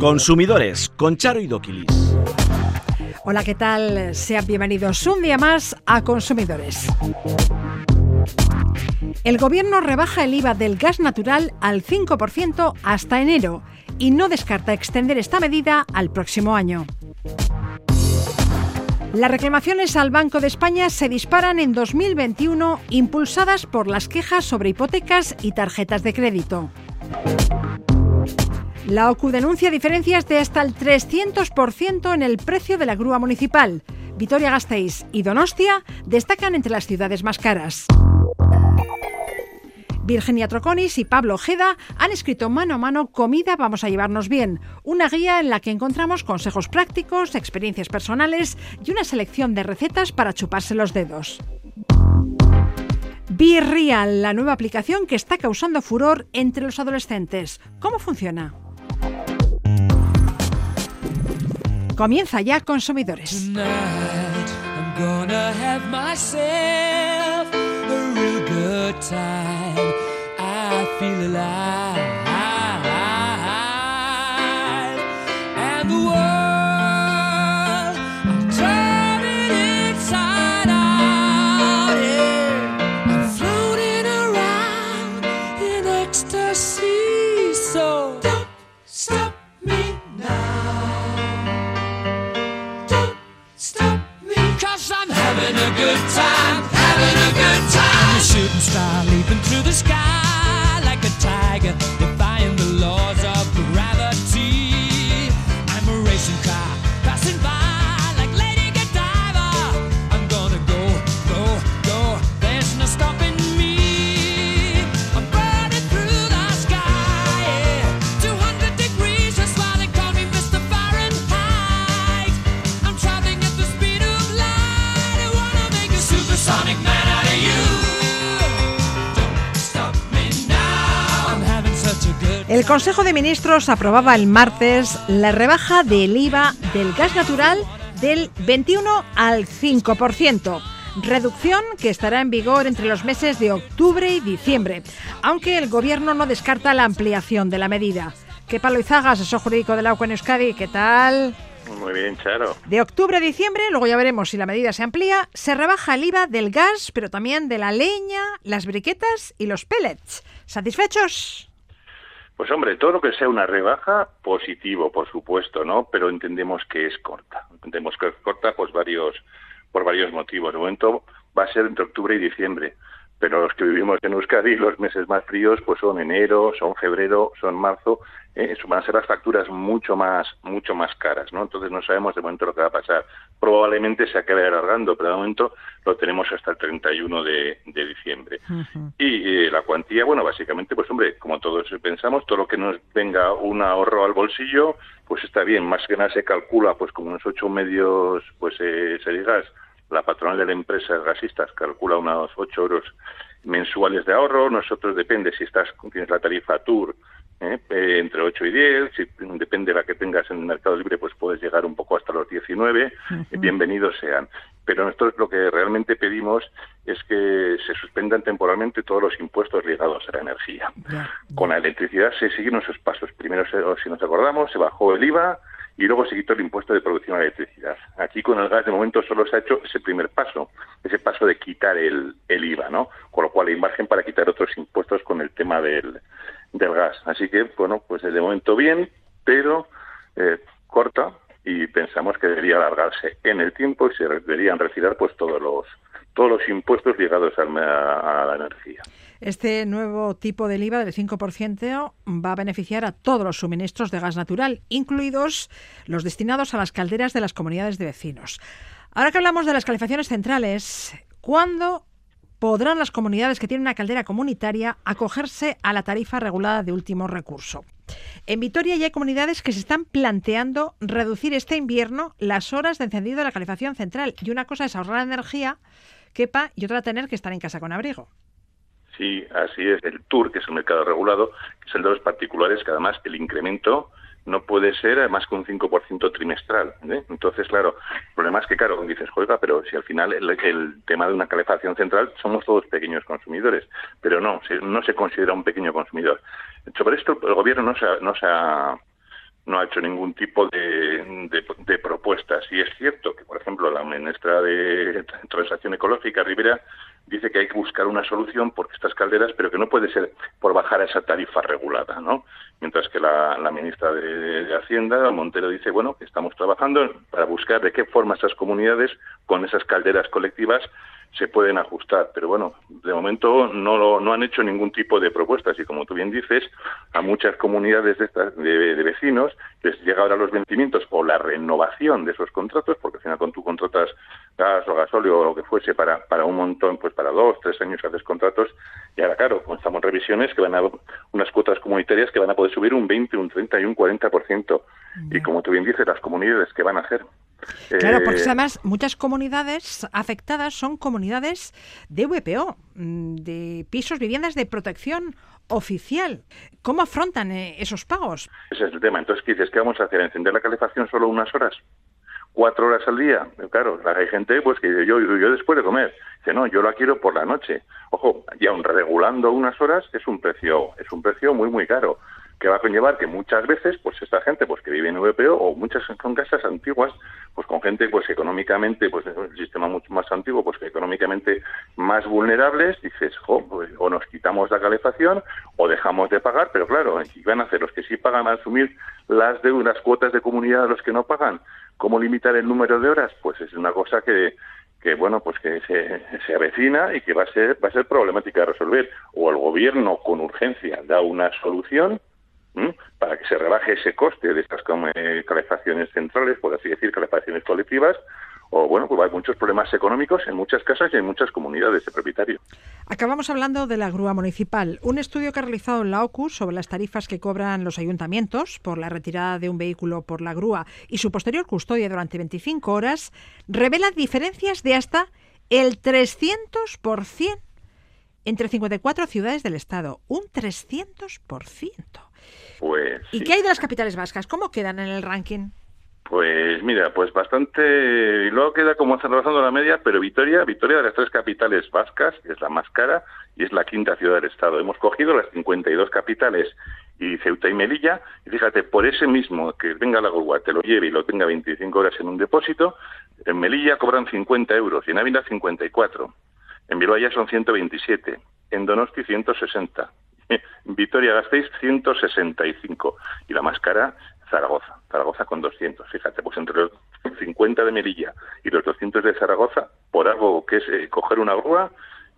Consumidores con Charo y Doquilis. Hola, ¿qué tal? Sean bienvenidos un día más a Consumidores. El gobierno rebaja el IVA del gas natural al 5% hasta enero y no descarta extender esta medida al próximo año. Las reclamaciones al Banco de España se disparan en 2021 impulsadas por las quejas sobre hipotecas y tarjetas de crédito. La OCU denuncia diferencias de hasta el 300% en el precio de la grúa municipal. Vitoria-Gasteiz y Donostia destacan entre las ciudades más caras. Virginia Troconis y Pablo Ojeda han escrito mano a mano Comida vamos a llevarnos bien, una guía en la que encontramos consejos prácticos, experiencias personales y una selección de recetas para chuparse los dedos. Be Real, la nueva aplicación que está causando furor entre los adolescentes. ¿Cómo funciona? Comienza ya Consumidores. good time, having a good time. The shooting star leaping through the sky. Consejo de Ministros aprobaba el martes la rebaja del IVA del gas natural del 21 al 5%, reducción que estará en vigor entre los meses de octubre y diciembre, aunque el Gobierno no descarta la ampliación de la medida. ¿Qué palo Izaga, asesor jurídico de la en Euskadi? ¿Qué tal? Muy bien, Charo. De octubre a diciembre, luego ya veremos si la medida se amplía, se rebaja el IVA del gas, pero también de la leña, las briquetas y los pellets. ¿Satisfechos? Pues hombre, todo lo que sea una rebaja, positivo, por supuesto, ¿no? Pero entendemos que es corta. Entendemos que es corta pues varios, por varios motivos. De momento va a ser entre octubre y diciembre pero los que vivimos en Euskadi, los meses más fríos, pues son enero, son febrero, son marzo, eh, van a ser las facturas mucho más, mucho más caras, ¿no? Entonces no sabemos de momento lo que va a pasar. Probablemente se acabe alargando, pero de momento lo tenemos hasta el 31 de, de diciembre. Y eh, la cuantía, bueno, básicamente, pues hombre, como todos pensamos, todo lo que nos venga un ahorro al bolsillo, pues está bien. Más que nada se calcula, pues como unos ocho medios, pues eh, se digas, la patronal de la empresa gasistas calcula unos 8 euros mensuales de ahorro. Nosotros depende si estás tienes la tarifa Tour ¿eh? Eh, entre 8 y 10, si depende de la que tengas en el mercado libre, pues puedes llegar un poco hasta los 19, bienvenidos sean. Pero nosotros lo que realmente pedimos es que se suspendan temporalmente todos los impuestos ligados a la energía. Con la electricidad se siguieron esos pasos. Primero, si nos acordamos, se bajó el IVA, y luego se quitó el impuesto de producción de electricidad. Aquí con el gas de momento solo se ha hecho ese primer paso, ese paso de quitar el, el IVA, ¿no? Con lo cual hay margen para quitar otros impuestos con el tema del, del gas. Así que, bueno, pues de momento bien, pero eh, corta y pensamos que debería alargarse en el tiempo y se deberían retirar pues todos los todos los impuestos ligados a la energía. Este nuevo tipo del IVA del 5% va a beneficiar a todos los suministros de gas natural, incluidos los destinados a las calderas de las comunidades de vecinos. Ahora que hablamos de las calefacciones centrales, ¿cuándo podrán las comunidades que tienen una caldera comunitaria acogerse a la tarifa regulada de último recurso? En Vitoria ya hay comunidades que se están planteando reducir este invierno las horas de encendido de la calefacción central. Y una cosa es ahorrar energía, quepa, y otra tener que estar en casa con abrigo. Sí, así es. El TUR, que es el mercado regulado, que es el de los particulares, que además el incremento no puede ser más que un 5% trimestral. ¿eh? Entonces, claro, el problema es que, claro, dices, oiga, pero si al final el, tema de una calefacción central somos todos pequeños consumidores, pero no, no se considera un pequeño consumidor. Sobre esto el gobierno no se no se ha no ha hecho ningún tipo de, de, propuestas. Y es cierto que, por ejemplo, la ministra de Transacción Ecológica, Rivera, dice que hay que buscar una solución por estas calderas, pero que no puede ser por bajar esa tarifa regulada, ¿no? Mientras que la, ministra de, de, Hacienda, Montero, dice, bueno, que estamos trabajando para buscar de qué forma esas comunidades, con esas calderas colectivas, se pueden ajustar. Pero bueno, de momento no, no han hecho ningún tipo de propuestas y como tú bien dices, a muchas comunidades de, de, vecinos les llega ahora los vencimientos o la renovación de esos contratos, porque al final con tú contratas gas o gasóleo o lo que fuese para, para un montón, pues para dos, tres años haces contratos y ahora claro, comenzamos revisiones que van a unas cuotas comunitarias que van a poder subir un 20, un 30 y un 40%. Y como tú bien dices, las comunidades que van a hacer Claro, porque eh, además muchas comunidades afectadas son comunidades de VPO, mm, de pisos, viviendas de protección oficial. ¿Cómo afrontan eh, esos pagos? Ese es el tema. Entonces, ¿qué dices? ¿Qué vamos a hacer? ¿Encender la calefacción solo unas horas? ¿Cuatro horas al día? Claro, hay gente pues que yo, yo después de comer. Dice, no, yo la quiero por la noche. Ojo, y aún regulando unas horas es un precio, es un precio muy, muy caro que va a conllevar que muchas veces, pues esta gente pues que vive en VPO o muchas son casas antiguas, pues con gente pues económicamente, pues el sistema mucho más antiguo, pues que económicamente más vulnerables, dices, pues, o nos quitamos la calefacción o dejamos de pagar, pero claro, ¿y van a hacer los que sí pagan a asumir las de unas cuotas de comunidad de los que no pagan? ¿Cómo limitar el número de horas? Pues es una cosa que que bueno pues que se, se, avecina y que va a ser va a ser problemática de resolver o el gobierno con urgencia da una solución para que se rebaje ese coste de estas calefacciones centrales, por así decir, calefacciones colectivas, o bueno, pues hay muchos problemas económicos en muchas casas y en muchas comunidades de propietario. Acabamos hablando de la grúa municipal. Un estudio que ha realizado la OCU sobre las tarifas que cobran los ayuntamientos por la retirada de un vehículo por la grúa y su posterior custodia durante 25 horas revela diferencias de hasta el 300% entre 54 ciudades del Estado. Un 300%. Pues, ¿Y qué hay de las capitales vascas? ¿Cómo quedan en el ranking? Pues mira, pues bastante, y luego queda como rozando la media, pero Vitoria, Vitoria de las tres capitales vascas, es la más cara y es la quinta ciudad del Estado. Hemos cogido las 52 capitales y Ceuta y Melilla, y fíjate, por ese mismo que venga la grúa, te lo lleve y lo tenga 25 horas en un depósito, en Melilla cobran 50 euros y en Ávila 54. En Bilbao son 127, en Donosti 160, Vitoria-Gasteiz 165 y la más cara Zaragoza, Zaragoza con 200. Fíjate, pues entre los 50 de Melilla y los 200 de Zaragoza, por algo que es eh, coger una grúa,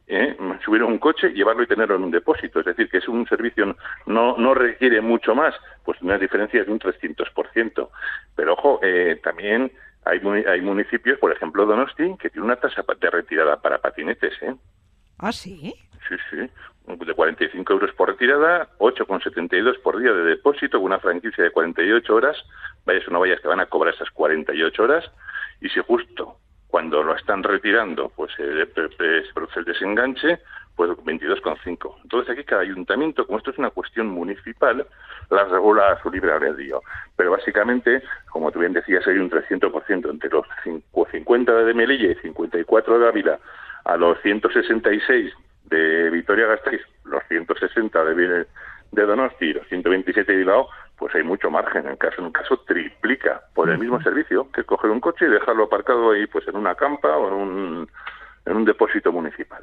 eh, subir un coche, llevarlo y tenerlo en un depósito. Es decir, que es un servicio, no, no requiere mucho más, pues una diferencia de un 300%. Pero ojo, eh, también hay, hay municipios, por ejemplo Donosti, que tiene una tasa de retirada para patinetes. ¿eh? ¿Ah, sí? Sí, sí de 45 euros por retirada, 8,72 por día de depósito, con una franquicia de 48 horas, vayas o no vayas, te van a cobrar esas 48 horas, y si justo cuando lo están retirando, pues se produce el desenganche, pues 22,5. Entonces aquí cada ayuntamiento, como esto es una cuestión municipal, la regula a su libre albedrío. Pero básicamente, como tú bien decías, hay un 300% entre los 50 de Melilla y 54 de Ávila a los 166 de Vitoria-Gasteiz, los 160 de, de Donosti y los 127 de Bilbao, pues hay mucho margen. En caso en un caso triplica por el mismo servicio que coger un coche y dejarlo aparcado ahí, pues en una campa o en un, en un depósito municipal.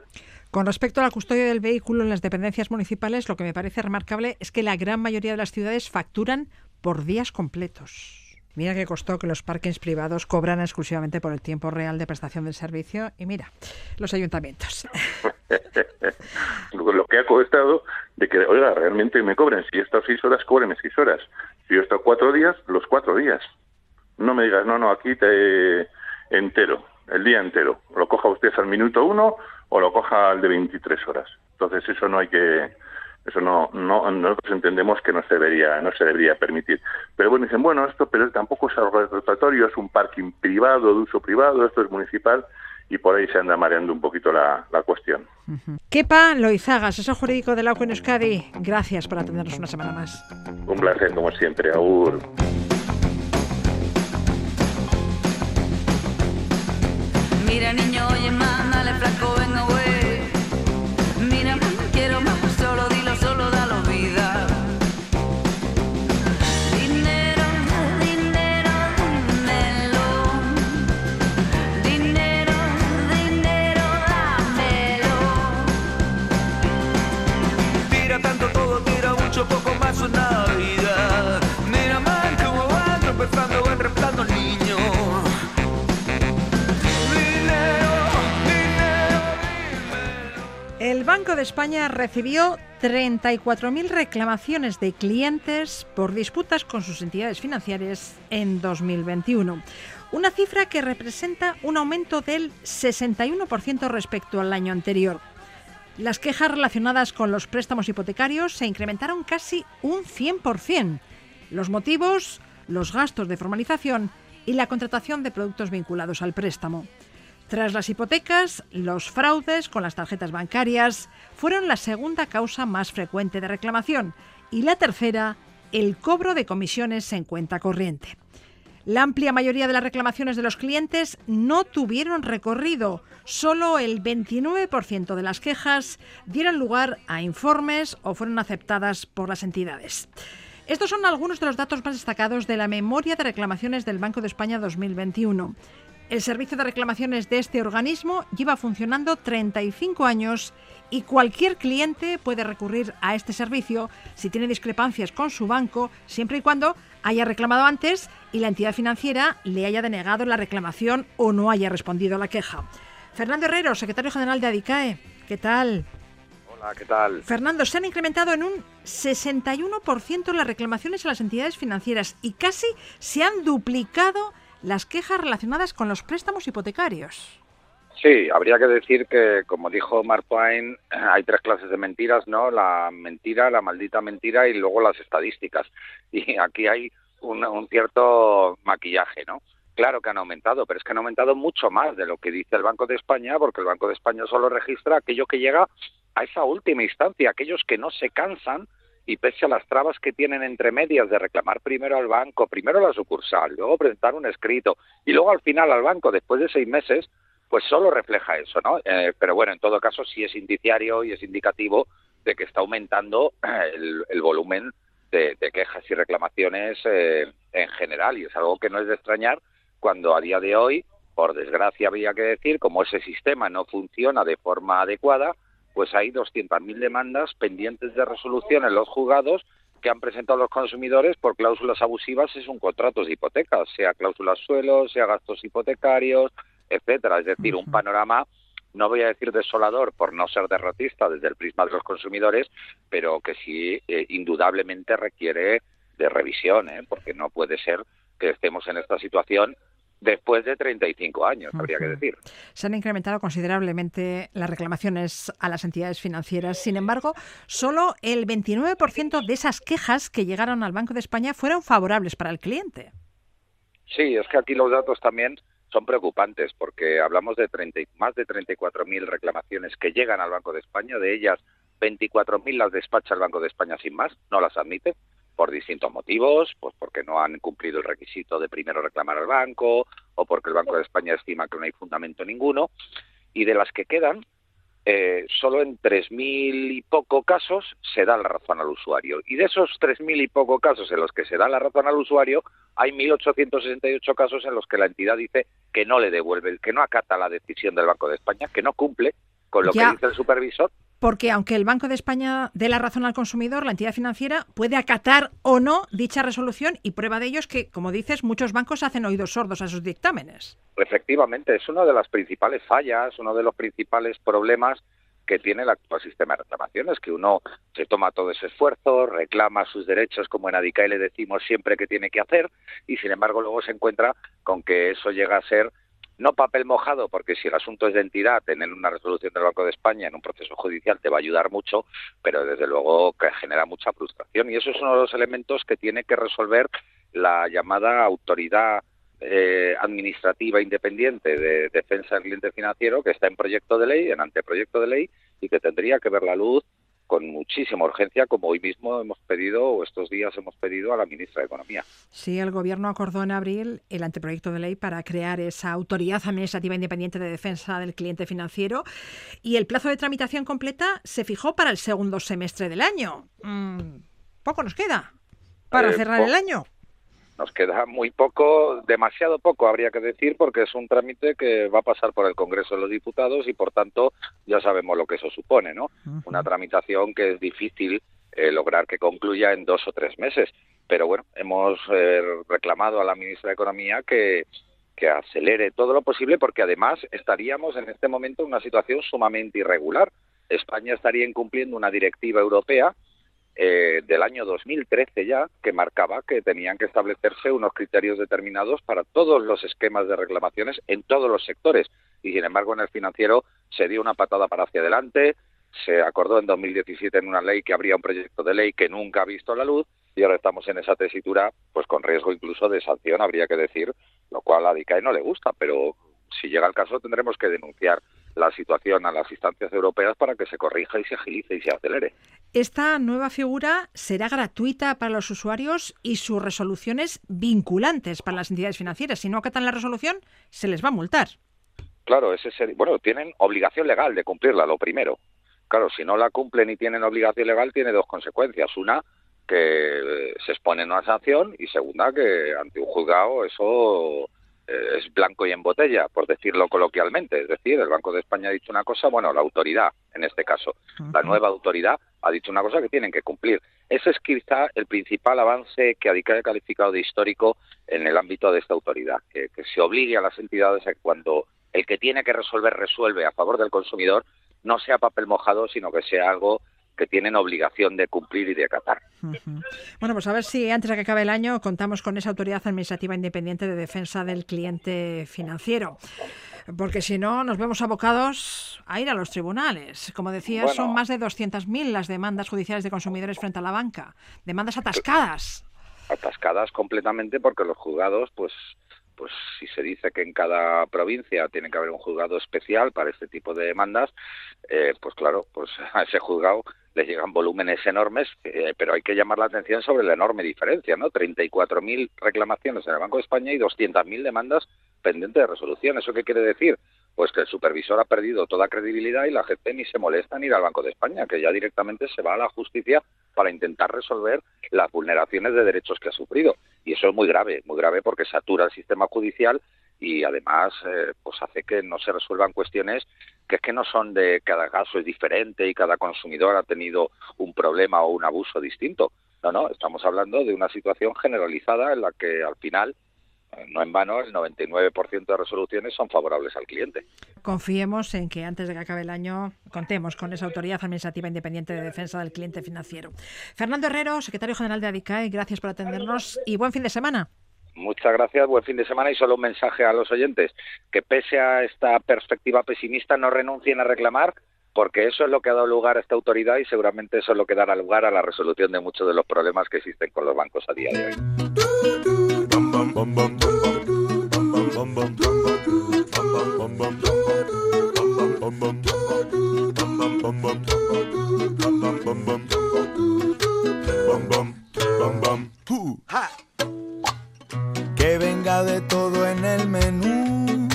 Con respecto a la custodia del vehículo en las dependencias municipales, lo que me parece remarcable es que la gran mayoría de las ciudades facturan por días completos. Mira qué costó que los parkings privados cobran exclusivamente por el tiempo real de prestación del servicio y mira, los ayuntamientos. Lo que ha costado de que, oiga, realmente me cobren, si he estado seis horas, cóbreme seis horas. Si he estado cuatro días, los cuatro días. No me digas, no, no, aquí te entero, el día entero. Lo coja usted al minuto uno o lo coja al de 23 horas. Entonces eso no hay que eso no, no, nosotros entendemos que no se debería, no se debería permitir. Pero bueno, dicen, bueno, esto pero tampoco es algo rotatorio, es un parking privado, de uso privado, esto es municipal. y por ahí se anda mareando un poquito la, cuestión. Kepa Loizaga, asesor jurídico de la en Euskadi, gracias por atendernos una semana más. Un placer, como siempre, Aur. Mira niño, oye, mándale flaco, Banco de España recibió 34.000 reclamaciones de clientes por disputas con sus entidades financieras en 2021, una cifra que representa un aumento del 61% respecto al año anterior. Las quejas relacionadas con los préstamos hipotecarios se incrementaron casi un 100%. Los motivos, los gastos de formalización y la contratación de productos vinculados al préstamo. Tras las hipotecas, los fraudes con las tarjetas bancarias fueron la segunda causa más frecuente de reclamación y la tercera, el cobro de comisiones en cuenta corriente. La amplia mayoría de las reclamaciones de los clientes no tuvieron recorrido. Solo el 29% de las quejas dieron lugar a informes o fueron aceptadas por las entidades. Estos son algunos de los datos más destacados de la memoria de reclamaciones del Banco de España 2021. El servicio de reclamaciones de este organismo lleva funcionando 35 años y cualquier cliente puede recurrir a este servicio si tiene discrepancias con su banco, siempre y cuando haya reclamado antes y la entidad financiera le haya denegado la reclamación o no haya respondido a la queja. Fernando Herrero, secretario general de ADICAE, ¿qué tal? Hola, ¿qué tal? Fernando, se han incrementado en un 61% las reclamaciones a las entidades financieras y casi se han duplicado las quejas relacionadas con los préstamos hipotecarios. Sí, habría que decir que, como dijo Mark Twain, hay tres clases de mentiras, ¿no? La mentira, la maldita mentira y luego las estadísticas. Y aquí hay un, un cierto maquillaje, ¿no? Claro que han aumentado, pero es que han aumentado mucho más de lo que dice el Banco de España, porque el Banco de España solo registra aquello que llega a esa última instancia, aquellos que no se cansan y pese a las trabas que tienen entre medias de reclamar primero al banco, primero la sucursal, luego presentar un escrito y luego al final al banco después de seis meses, pues solo refleja eso, ¿no? Eh, pero bueno, en todo caso sí es indiciario y es indicativo de que está aumentando el, volumen de, quejas y reclamaciones eh, en general y es algo que no es de extrañar cuando a día de hoy, por desgracia había que decir, como ese sistema no funciona de forma adecuada, pues hay 200.000 demandas pendientes de resolución en los juzgados que han presentado los consumidores por cláusulas abusivas en sus contratos de hipoteca, sea cláusulas suelos, sea gastos hipotecarios, etcétera. Es decir, un panorama, no voy a decir desolador por no ser derrotista desde el prisma de los consumidores, pero que sí eh, indudablemente requiere de revisión, ¿eh? porque no puede ser que estemos en esta situación después de 35 años, habría que decir. Se han incrementado considerablemente las reclamaciones a las entidades financieras. Sin embargo, solo el 29% de esas quejas que llegaron al Banco de España fueron favorables para el cliente. Sí, es que aquí los datos también son preocupantes porque hablamos de 30, más de 34.000 reclamaciones que llegan al Banco de España, de ellas 24.000 las despacha el Banco de España sin más, no las admite por distintos motivos, pues porque no han cumplido el requisito de primero reclamar al banco o porque el Banco de España estima que no hay fundamento ninguno. Y de las que quedan, eh, solo en 3.000 y poco casos se da la razón al usuario. Y de esos 3.000 y poco casos en los que se da la razón al usuario, hay 1.868 casos en los que la entidad dice que no le devuelve, que no acata la decisión del Banco de España, que no cumple con lo que dice el supervisor porque aunque el Banco de España dé la razón al consumidor, la entidad financiera puede acatar o no dicha resolución y prueba de ello es que, como dices, muchos bancos hacen oídos sordos a sus dictámenes. Efectivamente, es una de las principales fallas, uno de los principales problemas que tiene el actual sistema de reclamaciones, que uno se toma todo ese esfuerzo, reclama sus derechos, como en ADICAE le decimos siempre que tiene que hacer, y sin embargo luego se encuentra con que eso llega a ser no papel mojado, porque si el asunto es de entidad, tener una resolución del Banco de España en un proceso judicial te va a ayudar mucho, pero desde luego que genera mucha frustración. Y eso es uno de los elementos que tiene que resolver la llamada autoridad eh, administrativa independiente de defensa del cliente financiero que está en proyecto de ley, en anteproyecto de ley, y que tendría que ver la luz con muchísima urgencia, como hoy mismo hemos pedido, o estos días hemos pedido a la ministra de Economía. Sí, el Gobierno acordó en abril el anteproyecto de ley para crear esa autoridad administrativa independiente de defensa del cliente financiero y el plazo de tramitación completa se fijó para el segundo semestre del año. Mm, poco nos queda para Eh, cerrar el año. Nos queda muy poco, demasiado poco habría que decir, porque es un trámite que va a pasar por el Congreso de los Diputados y, por tanto, ya sabemos lo que eso supone, ¿no? Una tramitación que es difícil eh, lograr que concluya en dos o tres meses. Pero bueno, hemos eh, reclamado a la ministra de Economía que, que acelere todo lo posible, porque además estaríamos en este momento en una situación sumamente irregular. España estaría incumpliendo una directiva europea eh, del año 2013 ya, que marcaba que tenían que establecerse unos criterios determinados para todos los esquemas de reclamaciones en todos los sectores. Y sin embargo, en el financiero se dio una patada para hacia adelante, se acordó en 2017 en una ley que habría un proyecto de ley que nunca ha visto la luz y ahora estamos en esa tesitura, pues con riesgo incluso de sanción, habría que decir, lo cual a DICAE no le gusta, pero si llega el caso tendremos que denunciar la situación a las instancias europeas para que se corrija y se agilice y se acelere. Esta nueva figura será gratuita para los usuarios y sus resoluciones vinculantes para las entidades financieras. Si no acatan la resolución, se les va a multar. Claro, ese ser- bueno, tienen obligación legal de cumplirla, lo primero. Claro, si no la cumplen y tienen obligación legal, tiene dos consecuencias. Una, que eh, se exponen a una sanción y segunda, que ante un juzgado eso es blanco y en botella, por decirlo coloquialmente. Es decir, el Banco de España ha dicho una cosa, bueno, la autoridad, en este caso, la nueva autoridad ha dicho una cosa que tienen que cumplir. Ese es quizá el principal avance que ha calificado de histórico en el ámbito de esta autoridad, que, que se obligue a las entidades a que cuando el que tiene que resolver resuelve a favor del consumidor, no sea papel mojado, sino que sea algo que tienen obligación de cumplir y de acatar. Bueno, pues a ver si antes de que acabe el año contamos con esa autoridad administrativa independiente de defensa del cliente financiero. Porque si no, nos vemos abocados a ir a los tribunales. Como decía, Bueno. son más de 200.000 las demandas judiciales de consumidores frente a la banca. Demandas atascadas. atascadas completamente porque los juzgados, pues, pues si se dice que en cada provincia tiene que haber un juzgado especial para este tipo de demandas, eh, pues claro, pues a ese juzgado le llegan volúmenes enormes, eh, pero hay que llamar la atención sobre la enorme diferencia, ¿no? 34.000 reclamaciones en el Banco de España y 200.000 demandas pendientes de resolución. ¿Eso qué quiere decir? Pues que el supervisor ha perdido toda credibilidad y la gente ni se molesta en ir al Banco de España, que ya directamente se va a la justicia para intentar resolver las vulneraciones de derechos que ha sufrido. Y eso es muy grave, muy grave porque satura el sistema judicial y además eh, pues hace que no se resuelvan cuestiones que es que no son de cada caso es diferente y cada consumidor ha tenido un problema o un abuso distinto. No, no, estamos hablando de una situación generalizada en la que al final, eh, no en vano, el 99% de resoluciones son favorables al cliente. Confiemos en que antes de que acabe el año contemos con esa autoridad administrativa independiente de defensa del cliente financiero. Fernando Herrero, secretario general de ADICAE, gracias por atendernos y buen fin de semana. Muchas gracias, buen fin de semana y solo un mensaje a los oyentes, que pese a esta perspectiva pesimista no renuncien a reclamar, porque eso es lo que ha dado lugar a esta autoridad y seguramente eso es lo que dará lugar a la resolución de muchos de los problemas que existen con los bancos a día de hoy. Que venga de todo en el menú,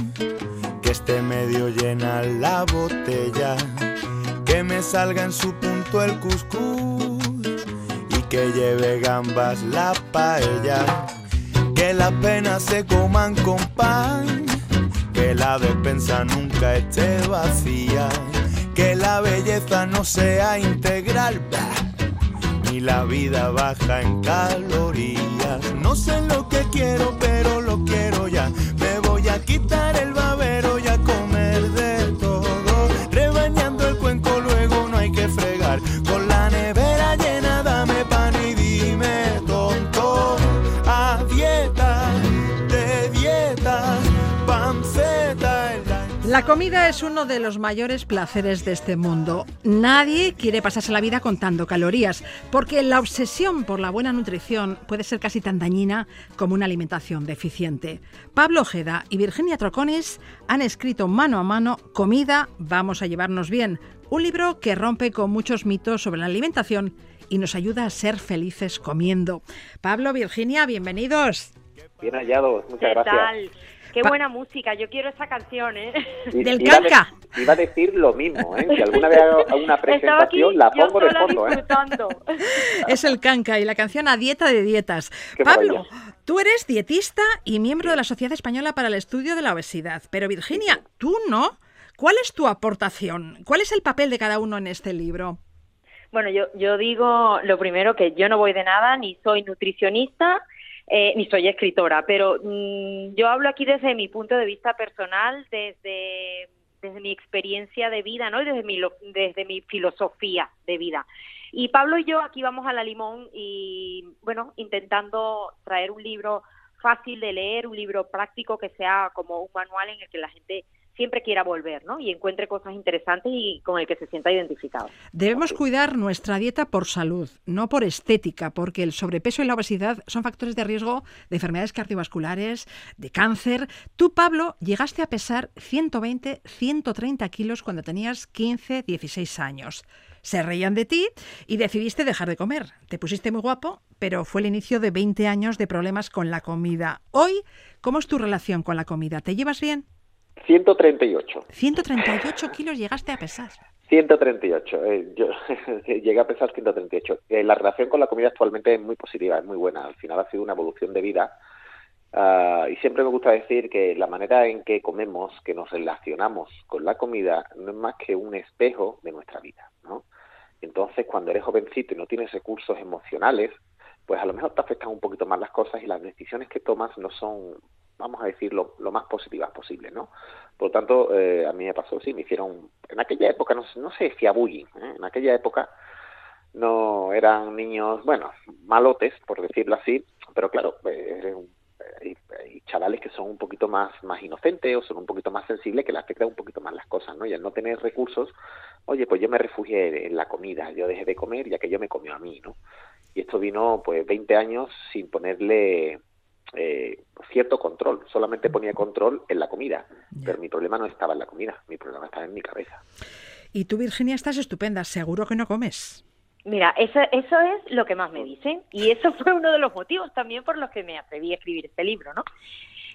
que esté medio llena la botella, que me salga en su punto el cuscús y que lleve gambas la paella, que las penas se coman con pan, que la despensa nunca esté vacía, que la belleza no sea integral. La vida baja en calorías. No sé lo que quiero, pero lo quiero ya. Me voy a quitar el babero la comida es uno de los mayores placeres de este mundo. Nadie quiere pasarse la vida contando calorías, porque la obsesión por la buena nutrición puede ser casi tan dañina como una alimentación deficiente. Pablo Ojeda y Virginia Troconis han escrito mano a mano Comida, vamos a llevarnos bien, un libro que rompe con muchos mitos sobre la alimentación y nos ayuda a ser felices comiendo. Pablo, Virginia, bienvenidos. Bien hallados, muchas ¿Qué gracias. tal? Qué Pa- buena música, yo quiero esa canción, ¿eh? Y- Del iba a de- canca. Iba a decir lo mismo, ¿eh? Si alguna vez hago una presentación, la pongo de fondo, ¿eh? Es el canca y la canción A Dieta de Dietas. Qué Pablo, maravilla. tú eres dietista y miembro de la Sociedad Española para el Estudio de la Obesidad. Pero Virginia, tú no. ¿Cuál es tu aportación? ¿Cuál es el papel de cada uno en este libro? Bueno, yo, yo digo lo primero que yo no voy de nada, ni soy nutricionista, eh, ni soy escritora, pero mm, yo hablo aquí desde mi punto de vista personal, desde, desde mi experiencia de vida, ¿no? Y desde mi, desde mi filosofía de vida. Y Pablo y yo aquí vamos a la limón y, bueno, intentando traer un libro fácil de leer, un libro práctico que sea como un manual en el que la gente siempre quiera volver, ¿no? Y encuentre cosas interesantes y con el que se sienta identificado. Debemos cuidar nuestra dieta por salud, no por estética, porque el sobrepeso y la obesidad son factores de riesgo de enfermedades cardiovasculares, de cáncer. Tú, Pablo, llegaste a pesar 120, 130 kilos cuando tenías 15, 16 años. Se reían de ti y decidiste dejar de comer. Te pusiste muy guapo, pero fue el inicio de 20 años de problemas con la comida. Hoy, ¿cómo es tu relación con la comida? ¿Te llevas bien? 138. 138 kilos llegaste a pesar. 138. eh, yo llegué a pesar 138. Eh, la relación con la comida actualmente es muy positiva, es muy buena. Al final ha sido una evolución de vida. Ah, y siempre me gusta decir que la manera en que comemos, que nos relacionamos con la comida, no es más que un espejo de nuestra vida, ¿no? Entonces, cuando eres jovencito y no tienes recursos emocionales, pues a lo mejor te afectan un poquito más las cosas y las decisiones que tomas no son, vamos a decir, lo, más positivas posible, ¿no? Por lo tanto, eh, a mí me pasó, sí, me hicieron, en aquella época, no, no se decía bullying, ¿eh? en aquella época no eran niños, bueno, malotes, por decirlo así, pero claro, eh, un- hay, chavales que son un poquito más, más inocentes o son un poquito más sensibles que le afectan un poquito más las cosas, ¿no? Y al no tener recursos, oye, pues yo me refugié en la comida, yo dejé de comer ya que yo me comió a mí, ¿no? Y esto vino, pues, 20 años sin ponerle eh, cierto control, solamente ponía control en la comida, pero mi problema no estaba en la comida, mi problema estaba en mi cabeza. Y tú, Virginia, estás estupenda. Seguro que no comes. Mira, eso, eso es lo que más me dicen y eso fue uno de los motivos también por los que me atreví a escribir este libro, ¿no?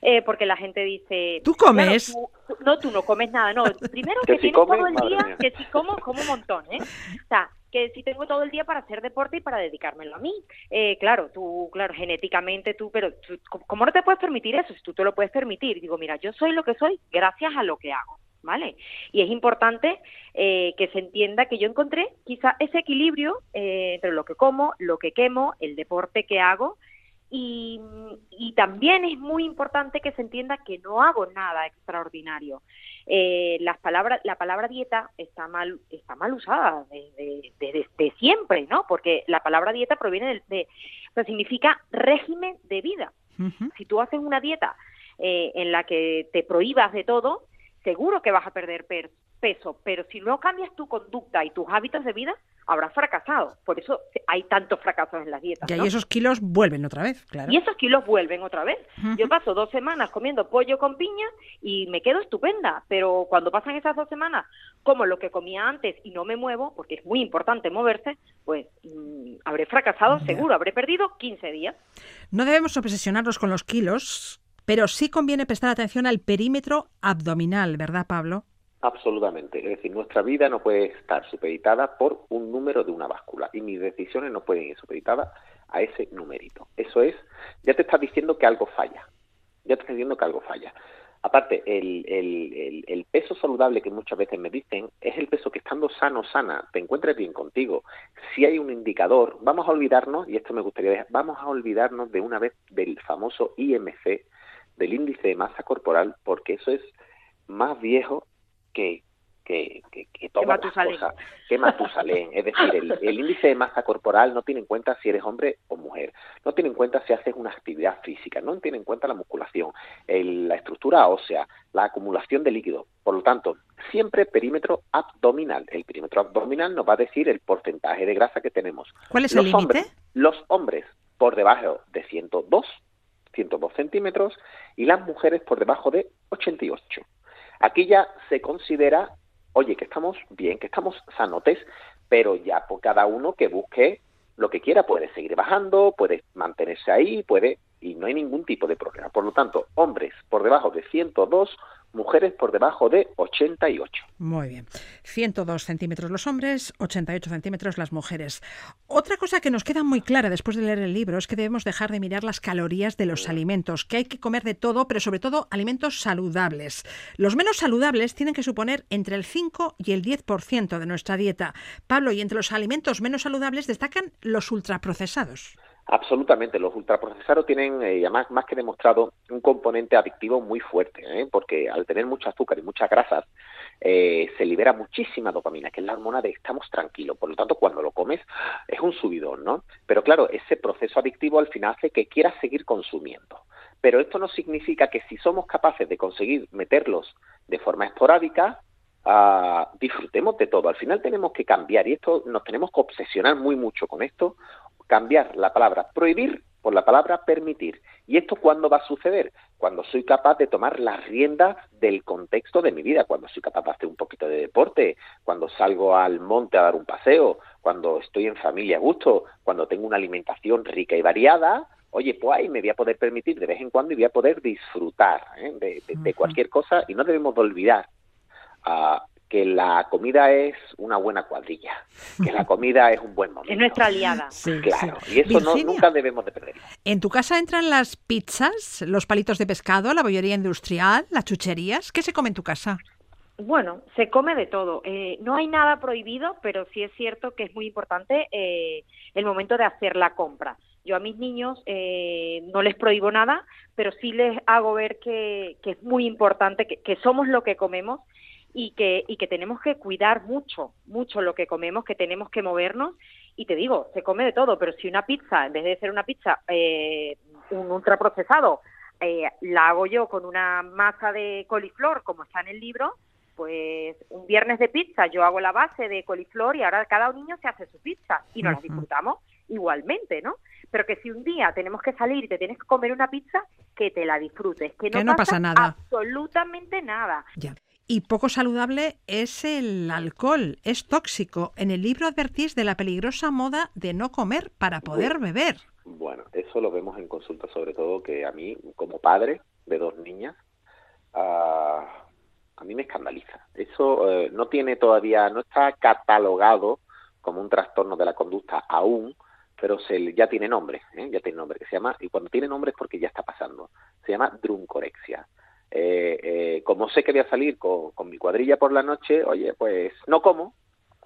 Eh, porque la gente dice... ¿Tú comes? "Claro, tú- tú- no, tú no comes nada, no. Primero Que que, si tienes comes, todo el día, mía. que si como, como un montón, ¿eh? O sea, que si tengo todo el día para hacer deporte y para dedicármelo a mí. Eh, claro, tú, claro, genéticamente tú, pero tú, ¿cómo no te puedes permitir eso? Si tú te lo puedes permitir. Digo, mira, yo soy lo que soy gracias a lo que hago. ¿Vale? Y es importante eh, que se entienda que yo encontré quizá ese equilibrio eh, entre lo que como, lo que quemo, el deporte que hago y, y también es muy importante que se entienda que no hago nada extraordinario. Eh, las palabras, la palabra dieta está mal, está mal usada desde, desde- desde siempre, ¿no? Porque la palabra dieta proviene de, de- o sea, significa régimen de vida. Si tú haces una dieta eh, en la que te prohíbas de todo, seguro que vas a perder per- peso, pero si no cambias tu conducta y tus hábitos de vida, habrás fracasado. Por eso hay tantos fracasos en las dietas. Ya, ¿no? y esos kilos vuelven otra vez, claro. Y esos kilos vuelven otra vez. Yo paso dos semanas comiendo pollo con piña y me quedo estupenda, pero cuando pasan esas dos semanas como lo que comía antes y no me muevo, porque es muy importante moverse, pues mm, habré fracasado Ya. seguro, habré perdido 15 días. No debemos obsesionarnos con los kilos, pero sí conviene prestar atención al perímetro abdominal, ¿verdad, Pablo? Absolutamente. Es decir, nuestra vida no puede estar supeditada por un número de una báscula y mis decisiones no pueden ir supeditadas a ese numerito. Eso es, ya te estás diciendo que algo falla. Ya te estás diciendo que algo falla. Aparte, el, el, el, el peso saludable que muchas veces me dicen es el peso que estando sano, sana, te encuentres bien contigo. Si hay un indicador, vamos a olvidarnos, y esto me gustaría dejar, vamos a olvidarnos de una vez del famoso IMC, del índice de masa corporal, porque eso es más viejo que, que, que, que todas las Matusalén. cosas, que Matusalén. Es decir, el, el índice de masa corporal no tiene en cuenta si eres hombre o mujer, no tiene en cuenta si haces una actividad física, no tiene en cuenta la musculación, el- la estructura ósea, la acumulación de líquido. Por lo tanto, siempre perímetro abdominal. El perímetro abdominal nos va a decir el porcentaje de grasa que tenemos. ¿Cuál es Los el límite? hombres- los hombres por debajo de 102, 102 centímetros y las mujeres por debajo de 88. Aquí ya se considera, oye, que estamos bien, que estamos sanotes, pero ya por cada uno que busque lo que quiera, puede seguir bajando, puede mantenerse ahí, puede, y no hay ningún tipo de problema. Por lo tanto, hombres por debajo de 102, mujeres por debajo de 88. Muy bien. 102 centímetros los hombres, 88 centímetros las mujeres. Otra cosa que nos queda muy clara después de leer el libro es que debemos dejar de mirar las calorías de los alimentos, que hay que comer de todo, pero sobre todo alimentos saludables. Los menos saludables tienen que suponer entre el 5 y el 10% de nuestra dieta. Pablo, y entre los alimentos menos saludables destacan los ultraprocesados. Absolutamente, los ultraprocesados tienen, eh, además, más que demostrado, un componente adictivo muy fuerte, ¿eh? porque al tener mucho azúcar y muchas grasas, eh, se libera muchísima dopamina, que es la hormona de estamos tranquilos. Por lo tanto, cuando lo comes, es un subidón, ¿no? Pero claro, ese proceso adictivo al final hace que quieras seguir consumiendo. Pero esto no significa que si somos capaces de conseguir meterlos de forma esporádica, ah, disfrutemos de todo. Al final tenemos que cambiar y esto nos tenemos que obsesionar muy mucho con esto, cambiar la palabra prohibir por la palabra permitir. ¿Y esto cuándo va a suceder? Cuando soy capaz de tomar las riendas del contexto de mi vida, cuando soy capaz de hacer un poquito de deporte, cuando salgo al monte a dar un paseo, cuando estoy en familia a gusto, cuando tengo una alimentación rica y variada, oye, pues ahí me voy a poder permitir de vez en cuando y voy a poder disfrutar ¿eh? de, de- de cualquier cosa y no debemos de olvidar ah, que la comida es una buena cuadrilla, que la comida es un buen momento. Es nuestra aliada. Sí, Claro, sí. y eso no, nunca debemos de perderlo. ¿En tu casa entran las pizzas, los palitos de pescado, la bollería industrial, las chucherías? ¿Qué se come en tu casa? Bueno, se come de todo. Eh, no hay nada prohibido, pero sí es cierto que es muy importante eh, el momento de hacer la compra. Yo a mis niños eh, no les prohíbo nada, pero sí les hago ver que, que es muy importante, que, que somos lo que comemos y que, y que tenemos que cuidar mucho, mucho lo que comemos, que tenemos que movernos. Y te digo, se come de todo, pero si una pizza, en vez de ser una pizza, eh, un ultraprocesado, eh, la hago yo con una masa de coliflor, como está en el libro, pues un viernes de pizza yo hago la base de coliflor y ahora cada niño se hace su pizza y nos la disfrutamos igualmente, ¿no? Pero que si un día tenemos que salir y te tienes que comer una pizza, que te la disfrutes, que no, Que no pasa nada. absolutamente nada. Ya. Y poco saludable es el alcohol, es tóxico. En el libro advertís de la peligrosa moda de no comer para poder beber. Bueno, eso lo vemos en consulta, sobre todo que a mí, como padre de dos niñas, ah, a mí me escandaliza. Eso eh, no tiene todavía, no está catalogado como un trastorno de la conducta aún, pero se, ya tiene nombre, ¿eh? ya tiene nombre, que se llama, y cuando tiene nombre es porque ya está pasando, se llama druncorexia. Eh, eh, como sé que voy a salir con, mi cuadrilla por la noche, oye, pues no como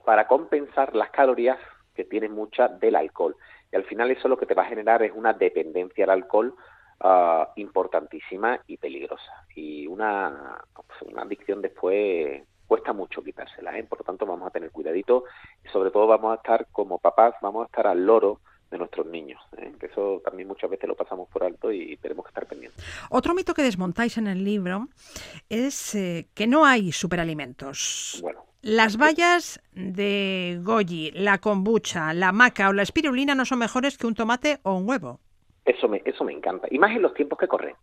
para compensar las calorías que tiene mucha del alcohol. Y al final eso lo que te va a generar es una dependencia al alcohol ah, importantísima y peligrosa. Y una, una adicción después cuesta mucho quitársela, ¿eh? por lo tanto vamos a tener cuidadito y sobre todo vamos a estar como papás, vamos a estar al loro de nuestros niños, ¿eh? que eso también muchas veces lo pasamos por alto y tenemos que estar pendientes. Otro mito que desmontáis en el libro es eh, que no hay superalimentos. Bueno, Las bayas de goji, la kombucha, la maca o la espirulina no son mejores que un tomate o un huevo. Eso me, eso me encanta. Y más en los tiempos que corren.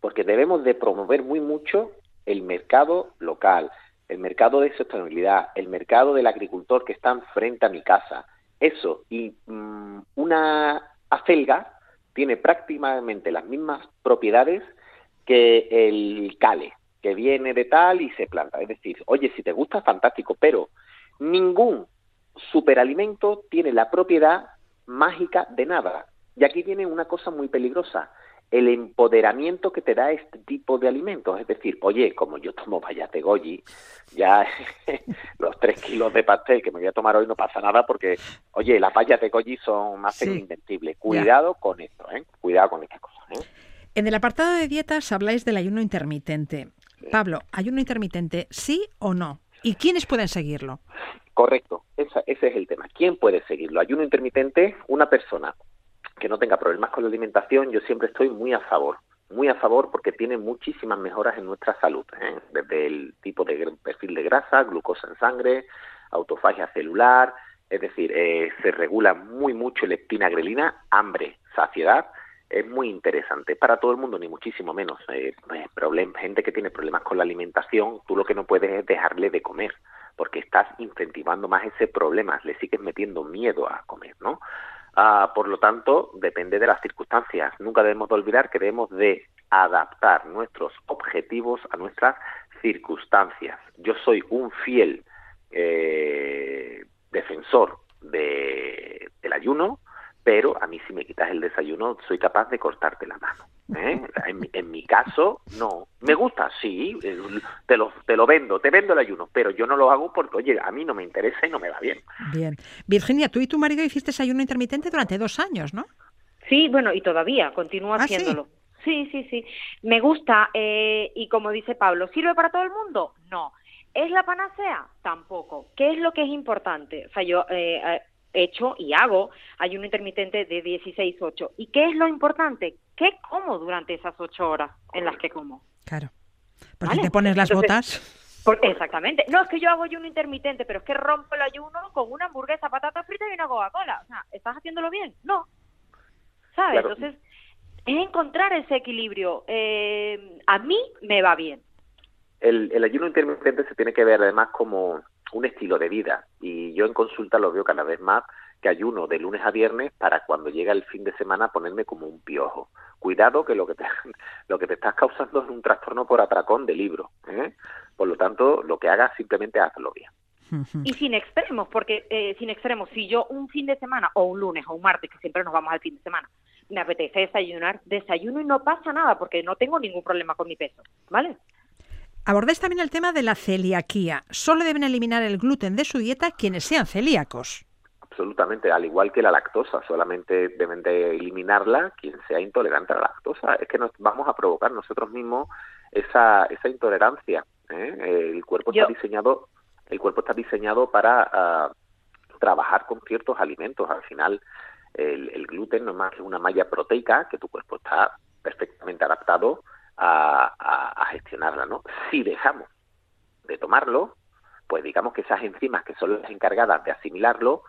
Porque debemos de promover muy mucho el mercado local, el mercado de sostenibilidad, el mercado del agricultor que está frente a mi casa. Eso. Y mm, una acelga tiene prácticamente las mismas propiedades que el cale, que viene de tal y se planta. Es decir, oye, si te gusta, fantástico, pero ningún superalimento tiene la propiedad mágica de nada. Y aquí viene una cosa muy peligrosa, el empoderamiento que te da este tipo de alimentos. Es decir, oye, como yo tomo vallas de goji, ya los tres kilos de pastel que me voy a tomar hoy no pasa nada porque, oye, las vallas de goji son más Sí. que indentibles. Cuidado con esto, ¿eh? Cuidado con estas cosas, ¿eh? En el apartado de dietas habláis del ayuno intermitente. Pablo, ¿ayuno intermitente sí o no? ¿Y quiénes pueden seguirlo? Correcto, esa- ese es el tema. ¿Quién puede seguirlo? Ayuno intermitente, una persona que no tenga problemas con la alimentación, yo siempre estoy muy a favor, muy a favor porque tiene muchísimas mejoras en nuestra salud, ¿eh? desde el tipo de perfil de grasa, glucosa en sangre, autofagia celular, es decir, eh, se regula muy mucho leptina grelina, hambre, saciedad, es muy interesante para todo el mundo, ni muchísimo menos. Eh, problem- gente que tiene problemas con la alimentación, tú lo que no puedes es dejarle de comer, porque estás incentivando más ese problema, le sigues metiendo miedo a comer, ¿no? Ah, por lo tanto, depende de las circunstancias. Nunca debemos de olvidar que debemos de adaptar nuestros objetivos a nuestras circunstancias. Yo soy un fiel eh, defensor de, del ayuno, pero a mí si me quitas el desayuno soy capaz de cortarte la mano. ¿Eh? En, mi- en mi caso, no. Me gusta, sí, eh, te lo, te lo vendo, te vendo el ayuno, pero yo no lo hago porque, oye, a mí no me interesa y no me va bien. Bien. Virginia, tú y tu marido hiciste ayuno intermitente durante dos años, ¿no? Sí, bueno, y todavía continúo ¿Ah, haciéndolo. Sí, sí, sí. Me gusta eh, y como dice Pablo, ¿sirve para todo el mundo? No. ¿Es la panacea? Tampoco. ¿Qué es lo que es importante? O sea, yo eh, eh, he hecho y hago ayuno intermitente de 16-8. ¿Y qué es lo importante? ¿Qué como durante esas ocho horas en las que como? Claro. Porque Vale. te pones las Entonces- botas. Por- exactamente. No, es que yo hago ayuno intermitente, pero es que rompo el ayuno con una hamburguesa, patata frita y una Coca-Cola. O sea, ¿estás haciéndolo bien? No. ¿Sabes? Claro. Entonces, es encontrar ese equilibrio. Eh, a mí me va bien. El, el ayuno intermitente se tiene que ver además como un estilo de vida y yo en consulta lo veo cada vez más que ayuno de lunes a viernes para cuando llega el fin de semana ponerme como un piojo. Cuidado que lo que te, lo que te estás causando es un trastorno por atracón de libro. ¿eh? Por lo tanto, lo que hagas simplemente hazlo bien. Y sin extremos, porque eh, sin extremos, si yo un fin de semana o un lunes o un martes, que siempre nos vamos al fin de semana, me apetece desayunar, desayuno y no pasa nada porque no tengo ningún problema con mi peso, ¿vale? Abordáis también el tema de la celiaquía. Solo deben eliminar el gluten de su dieta quienes sean celíacos. Absolutamente, al igual que la lactosa, solamente deben de eliminarla quien sea intolerante a la lactosa. Es que nos vamos a provocar nosotros mismos esa, esa intolerancia. ¿eh? El cuerpo Yo- está diseñado, el cuerpo está diseñado para ah, trabajar con ciertos alimentos. Al final, el, el gluten no es más que una malla proteica que tu cuerpo está perfectamente adaptado a, a- a gestionarla, ¿no? Si dejamos de tomarlo, pues digamos que esas enzimas que son las encargadas de asimilarlo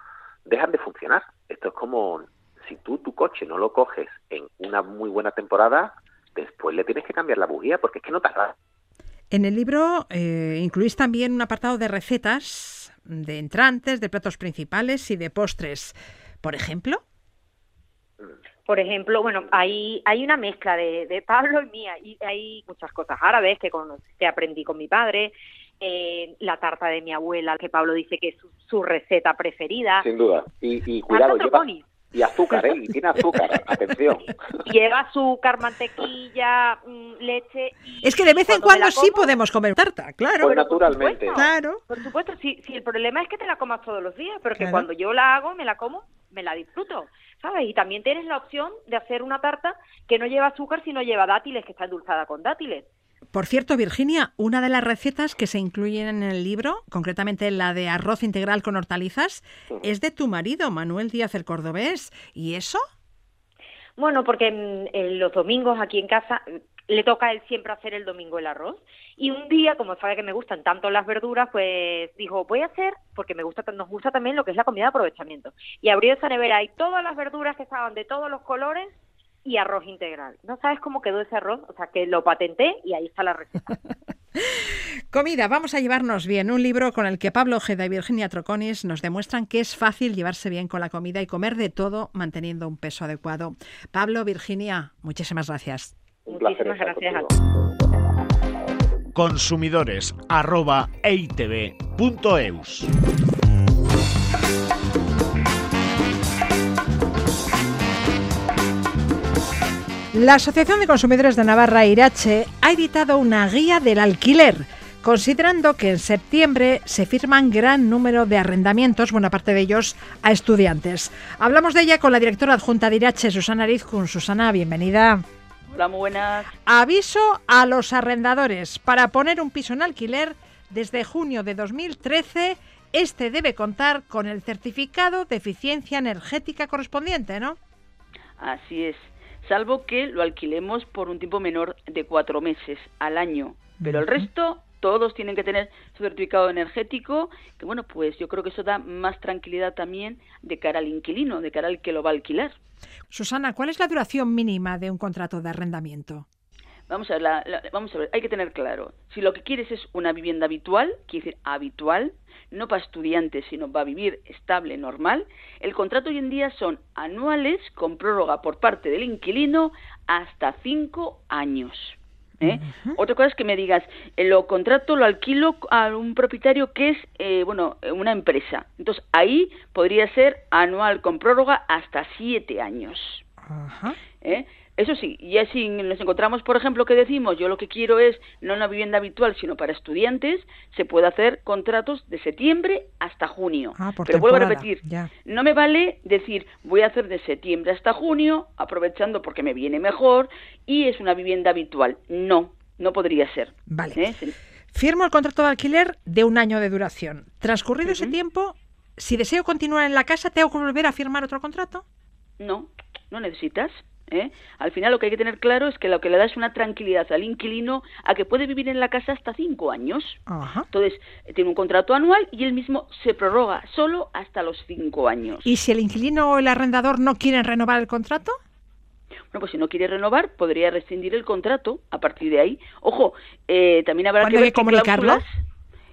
dejan de funcionar. Esto es como si tú tu coche no lo coges en una muy buena temporada, después le tienes que cambiar la bujía porque es que no tarda. En el libro eh, incluís también un apartado de recetas, de entrantes, de platos principales y de postres. Por ejemplo, Por ejemplo, bueno, hay, hay una mezcla de, de Pablo y mía, y hay muchas cosas árabes que, con- que aprendí con mi padre, eh, la tarta de mi abuela, que Pablo dice que es su, su receta preferida. Sin duda. Y, y cuidado, lleva, y azúcar, ¿eh? Y tiene azúcar, atención. Lleva azúcar, mantequilla, mm, leche. y- es que de vez en cuando sí podemos comer tarta, claro. Pues por naturalmente. supuesto. Claro. Por supuesto, si, si el problema es que te la comas todos los días, pero que Claro. cuando yo la hago, me la como, me la disfruto, ¿sabes? Y también tienes la opción de hacer una tarta que no lleva azúcar, sino lleva dátiles, que está endulzada con dátiles. Por cierto, Virginia, una de las recetas que se incluyen en el libro, concretamente la de arroz integral con hortalizas, es de tu marido, Manuel Díaz el Cordobés. ¿Y eso? Bueno, porque mm, en los domingos aquí en casa mm, le toca a él siempre hacer el domingo el arroz. Y un día, como sabe que me gustan tanto las verduras, pues dijo, voy a hacer, porque me gusta, nos gusta también lo que es la comida de aprovechamiento. Y abrió esa nevera y todas las verduras que estaban de todos los colores y arroz integral. ¿No sabes cómo quedó ese arroz? O sea, que lo patenté y ahí está la receta. Comida, vamos a llevarnos bien. Un libro con el que Pablo Ojeda y Virginia Troconis nos demuestran que es fácil llevarse bien con la comida y comer de todo manteniendo un peso adecuado. Pablo, Virginia, muchísimas gracias. Un placer Muchísimas gracias. Consumidores arroba La Asociación de Consumidores de Navarra, Irache, ha editado una guía del alquiler, considerando que en septiembre se firman gran número de arrendamientos, buena parte de ellos a estudiantes. Hablamos de ella con la directora adjunta de Irache, Susana Rizkun. Susana, bienvenida. Hola, muy buenas. Aviso a los arrendadores. Para poner un piso en alquiler desde junio de 2013, este debe contar con el certificado de eficiencia energética correspondiente, ¿no? Así es, salvo que lo alquilemos por un tiempo menor de cuatro meses al año. Pero el resto, todos tienen que tener su certificado energético, que bueno, pues yo creo que eso da más tranquilidad también de cara al inquilino, de cara al que lo va a alquilar. Susana, ¿cuál es la duración mínima de un contrato de arrendamiento? Vamos a, ver, la- la- vamos a ver, hay que tener claro, si lo que quieres es una vivienda habitual, quiere decir habitual, no para estudiantes, sino para vivir estable, normal, el contrato hoy en día son anuales con prórroga por parte del inquilino hasta cinco años. ¿eh? Otra cosa es que me digas, eh, lo contrato, lo alquilo a un propietario que es, eh, bueno, eh, una empresa. Entonces ahí podría ser anual con prórroga hasta siete años. Ajá. ¿eh? Eso sí, ya si nos encontramos, por ejemplo, que decimos, yo lo que quiero es no una vivienda habitual, sino para estudiantes, se puede hacer contratos de septiembre hasta junio. Ah, por Pero vuelvo a repetir, ya. no me vale decir, voy a hacer de septiembre hasta junio, aprovechando porque me viene mejor, y es una vivienda habitual. No, no podría ser. Vale. ¿eh? Firmo el contrato de alquiler de un año de duración. Transcurrido ese tiempo, si deseo continuar en la casa, ¿tengo que volver a firmar otro contrato? No, no necesitas. ¿Eh? Al final lo que hay que tener claro es que lo que le da es una tranquilidad al inquilino a que puede vivir en la casa hasta cinco años. Ajá. Entonces, tiene un contrato anual y él mismo se prorroga solo hasta los cinco años. ¿Y si el inquilino o el arrendador no quieren renovar el contrato? Bueno, pues si no quiere renovar, podría rescindir el contrato a partir de ahí. Ojo, eh, también habrá ¿Cuándo que hay ver que qué comunicarlo? cláusulas...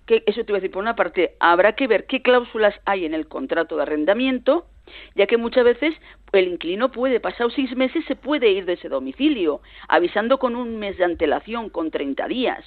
Que, eso te iba a decir, por una parte, habrá que ver qué cláusulas hay en el contrato de arrendamiento, ya que muchas veces el inquilino puede, pasados seis meses, se puede ir de ese domicilio, avisando con un mes de antelación, con 30 días.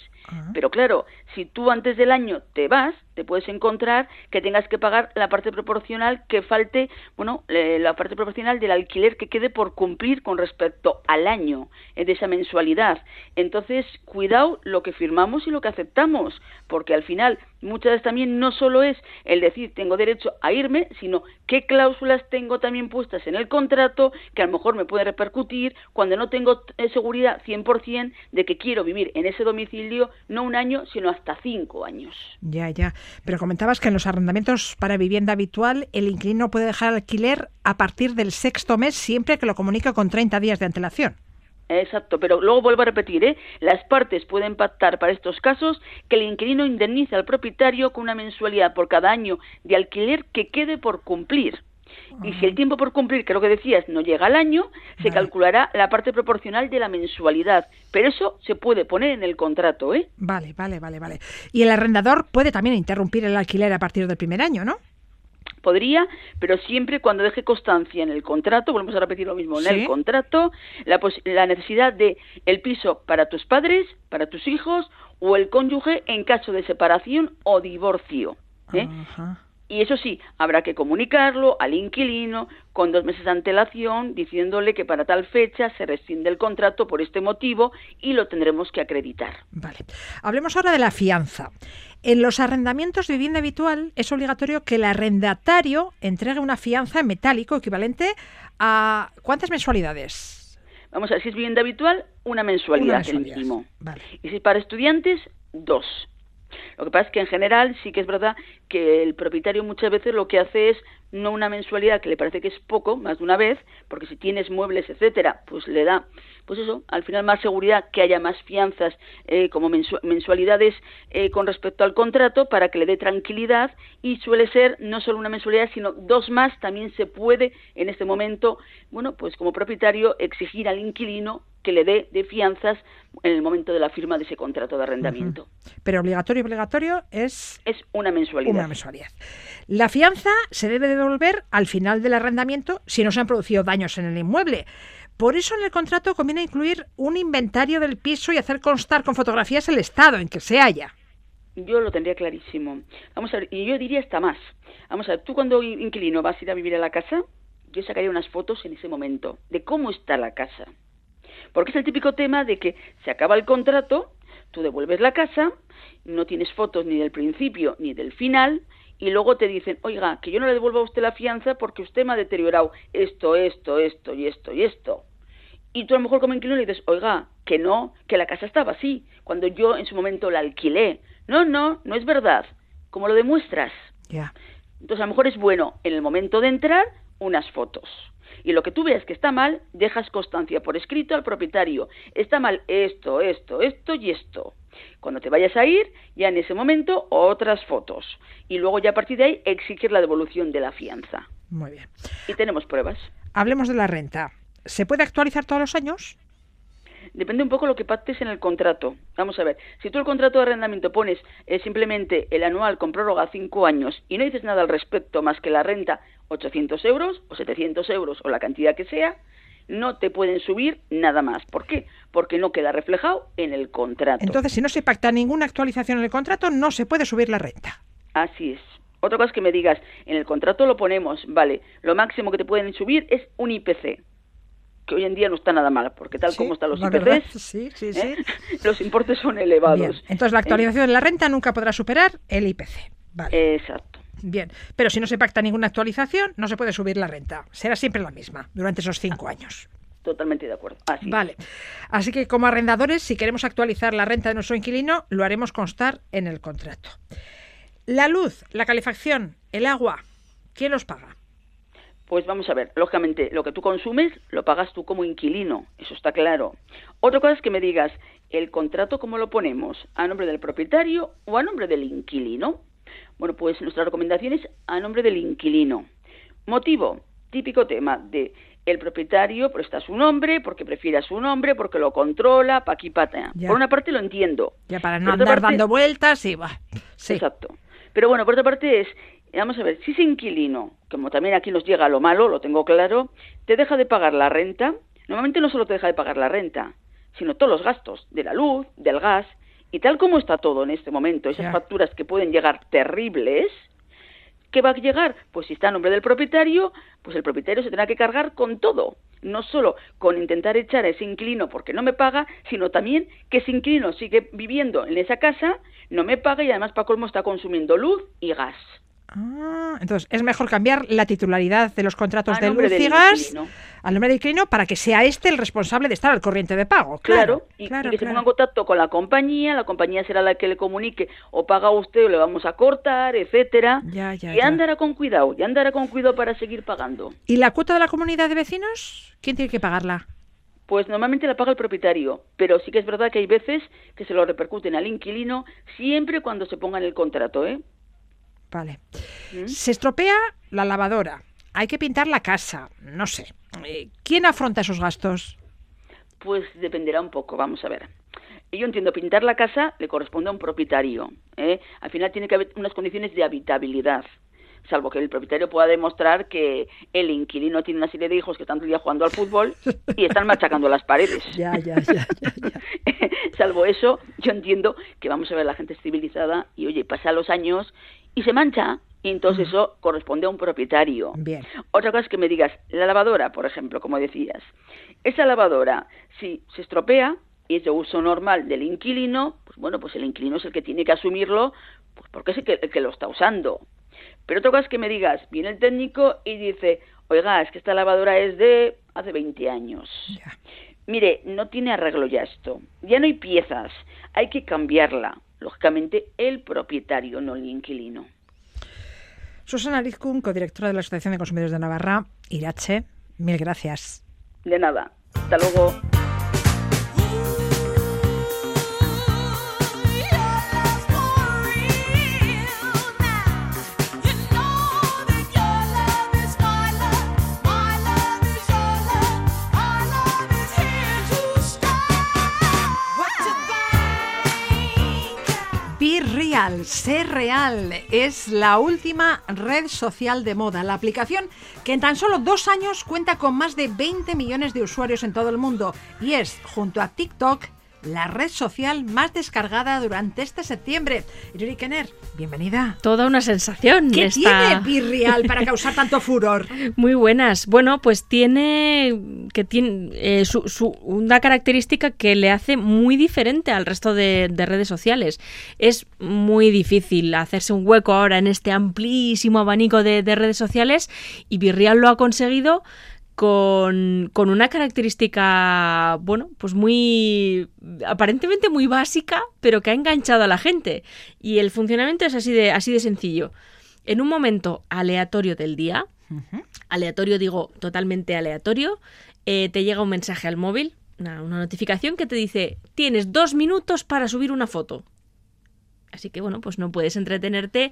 Pero claro, si tú antes del año te vas, te puedes encontrar que tengas que pagar la parte proporcional que falte, bueno, la parte proporcional del alquiler que quede por cumplir con respecto al año eh, de esa mensualidad. Entonces, cuidado lo que firmamos y lo que aceptamos, porque al final muchas veces también no solo es el decir tengo derecho a irme, sino qué cláusulas tengo también puestas en el contrato que a lo mejor me puede repercutir cuando no tengo eh, seguridad 100% de que quiero vivir en ese domicilio no un año, sino hasta cinco años. Ya, ya. Pero comentabas que en los arrendamientos para vivienda habitual el inquilino puede dejar alquiler a partir del sexto mes siempre que lo comunica con 30 días de antelación. Exacto, pero luego vuelvo a repetir, ¿eh? las partes pueden pactar para estos casos que el inquilino indemnice al propietario con una mensualidad por cada año de alquiler que quede por cumplir. Y si el tiempo por cumplir, que lo que decías, no llega al año, se calculará la parte proporcional de la mensualidad. Pero eso se puede poner en el contrato, ¿eh? Vale, vale, vale, vale. Y el arrendador puede también interrumpir el alquiler a partir del primer año, ¿no? Podría, pero siempre cuando deje constancia en el contrato, volvemos a repetir lo mismo, en Sí. el contrato, la, pos- la necesidad de el piso para tus padres, para tus hijos o el cónyuge en caso de separación o divorcio. ¿eh? Ajá. Y eso sí, habrá que comunicarlo al inquilino con dos meses de antelación, diciéndole que para tal fecha se rescinde el contrato por este motivo y lo tendremos que acreditar. Vale. Hablemos ahora de la fianza. En los arrendamientos de vivienda habitual es obligatorio que el arrendatario entregue una fianza en metálico equivalente a ¿cuántas mensualidades? Vamos a ver, si es vivienda habitual, una mensualidad, Una mensualidad. el mínimo. Vale. Y si es para estudiantes, dos. Lo que pasa es que en general sí que es verdad que el propietario muchas veces lo que hace es no una mensualidad que le parece que es poco, más de una vez, porque si tienes muebles, etcétera, pues le da, pues eso, al final más seguridad, que haya más fianzas eh, como mensu- mensualidades eh, con respecto al contrato para que le dé tranquilidad y suele ser no solo una mensualidad, sino dos más. También se puede en este momento, bueno, pues como propietario exigir al inquilino que le dé de fianzas en el momento de la firma de ese contrato de arrendamiento. Pero obligatorio, obligatorio es Es una mensualidad. una mensualidad. La fianza se debe devolver al final del arrendamiento si no se han producido daños en el inmueble. Por eso en el contrato conviene incluir un inventario del piso y hacer constar con fotografías el estado en que se halla. Yo lo tendría clarísimo. Vamos a ver, y yo diría hasta más. Vamos a ver, tú cuando inquilino vas a ir a vivir a la casa, yo sacaría unas fotos en ese momento de cómo está la casa. Porque es el típico tema de que se acaba el contrato, tú devuelves la casa, no tienes fotos ni del principio ni del final, y luego te dicen, oiga, que yo no le devuelvo a usted la fianza porque usted me ha deteriorado esto, esto, esto y esto y esto. Y tú a lo mejor como inquilino le dices, oiga, que no, que la casa estaba así, cuando yo en su momento la alquilé. No, no, no es verdad. ¿Cómo lo demuestras? Ya. Entonces a lo mejor es bueno en el momento de entrar unas fotos. Y lo que tú veas que está mal, dejas constancia por escrito al propietario. Está mal esto, esto, esto y esto. Cuando te vayas a ir, ya en ese momento otras fotos. Y luego ya a partir de ahí exigir la devolución de la fianza. Muy bien. Y tenemos pruebas. Hablemos de la renta. ¿Se puede actualizar todos los años? Depende un poco lo que pactes en el contrato. Vamos a ver, si tú el contrato de arrendamiento pones eh, simplemente el anual con prórroga a cinco años y no dices nada al respecto más que la renta 800 euros o 700 euros o la cantidad que sea, no te pueden subir nada más. ¿Por qué? Porque no queda reflejado en el contrato. Entonces, si no se pacta ninguna actualización en el contrato, no se puede subir la renta. Así es. Otra cosa es que me digas, en el contrato lo ponemos, vale, lo máximo que te pueden subir es un IPC, que hoy en día no está nada mal, porque tal Sí, como están los IPCs, sí, sí, ¿eh? los importes son elevados. Bien. Entonces, la actualización de la renta nunca podrá superar el IPC. Vale. Eh, Exacto. Bien. Pero si no se pacta ninguna actualización, no se puede subir la renta. Será siempre la misma durante esos cinco años. Totalmente de acuerdo. Así. Vale. Así que como arrendadores, si queremos actualizar la renta de nuestro inquilino, lo haremos constar en el contrato. La luz, la calefacción, el agua, ¿quién los paga? Pues vamos a ver, lógicamente, lo que tú consumes lo pagas tú como inquilino, eso está claro. Otra cosa es que me digas, ¿el contrato cómo lo ponemos? ¿A nombre del propietario o a nombre del inquilino? Bueno, pues nuestra recomendación es a nombre del inquilino. Motivo, típico tema de el propietario presta su nombre porque prefiere a su nombre, porque lo controla, pa' aquí, pa'. Por una parte lo entiendo. Ya para no andar parte- dando vueltas y va. Sí. Exacto. Pero bueno, por otra parte es, vamos a ver, si ese inquilino, como también aquí nos llega lo malo, lo tengo claro, te deja de pagar la renta, normalmente no solo te deja de pagar la renta, sino todos los gastos de la luz, del gas, y tal como está todo en este momento, esas facturas que pueden llegar terribles, ¿qué va a llegar? Pues si está a nombre del propietario, pues el propietario se tendrá que cargar con todo. No solo con intentar echar a ese inquilino porque no me paga, sino también que ese inquilino sigue viviendo en esa casa, no me paga y además para colmo está consumiendo luz y gas. Ah, entonces, es mejor cambiar la titularidad de los contratos de nombre luz y del gas inquilino. al nombre del inquilino para que sea este el responsable de estar al corriente de pago. Claro, Claro, y, y claro, que se ponga en contacto con la compañía, la compañía será la que le comunique o paga usted o le vamos a cortar, etcétera. Ya, ya, y ya. andará con cuidado, y andará con cuidado para seguir pagando. ¿Y la cuota de la comunidad de vecinos? ¿Quién tiene que pagarla? Pues normalmente la paga el propietario, pero sí que es verdad que hay veces que se lo repercuten al inquilino siempre cuando se ponga en el contrato, ¿eh? Vale. ¿Mm? Se estropea la lavadora. Hay que pintar la casa. No sé. Eh, ¿Quién afronta esos gastos? Pues dependerá un poco, vamos a ver. Yo entiendo, pintar la casa le corresponde a un propietario. ¿eh? Al final tiene que haber unas condiciones de habitabilidad. Salvo que el propietario pueda demostrar que el inquilino tiene una serie de hijos que están todo el día jugando al fútbol y están machacando las paredes. Ya, ya, ya. Salvo eso, yo entiendo que vamos a ver la gente civilizada y oye, pasan los años y se mancha y entonces eso corresponde a un propietario. Bien. Otra cosa es que me digas, la lavadora, por ejemplo, como decías, esa lavadora, si se estropea y es de uso normal del inquilino, pues bueno, pues el inquilino es el que tiene que asumirlo, pues porque es el que, el que lo está usando. Pero otra cosa es que me digas, viene el técnico y dice, oiga, es que esta lavadora es de hace 20 años. Mire, no tiene arreglo ya esto. Ya no hay piezas. Hay que cambiarla. Lógicamente, el propietario, no el inquilino. Susana Rizkun, codirectora de la Asociación de Consumidores de Navarra, Irache, mil gracias. De nada. Hasta luego. Real, ser real, es la última red social de moda. La aplicación que en tan solo dos años cuenta con más de 20 millones de usuarios en todo el mundo y es, junto a TikTok, la red social más descargada durante este septiembre. Iruri Kenner, bienvenida. Toda una sensación. ¿Qué esta- tiene Be Real para causar tanto furor? Muy buenas. Bueno, pues tiene que tiene eh, su- su- una característica que le hace muy diferente al resto de, de redes sociales. Es muy difícil hacerse un hueco ahora en este amplísimo abanico de, de redes sociales y Virreal lo ha conseguido con, con una característica, bueno, pues muy, aparentemente muy básica, pero que ha enganchado a la gente. Y el funcionamiento es así de, así de sencillo. En un momento aleatorio del día, aleatorio digo totalmente aleatorio, eh, te llega un mensaje al móvil, una, una notificación que te dice, tienes dos minutos para subir una foto. Así que bueno, pues no puedes entretenerte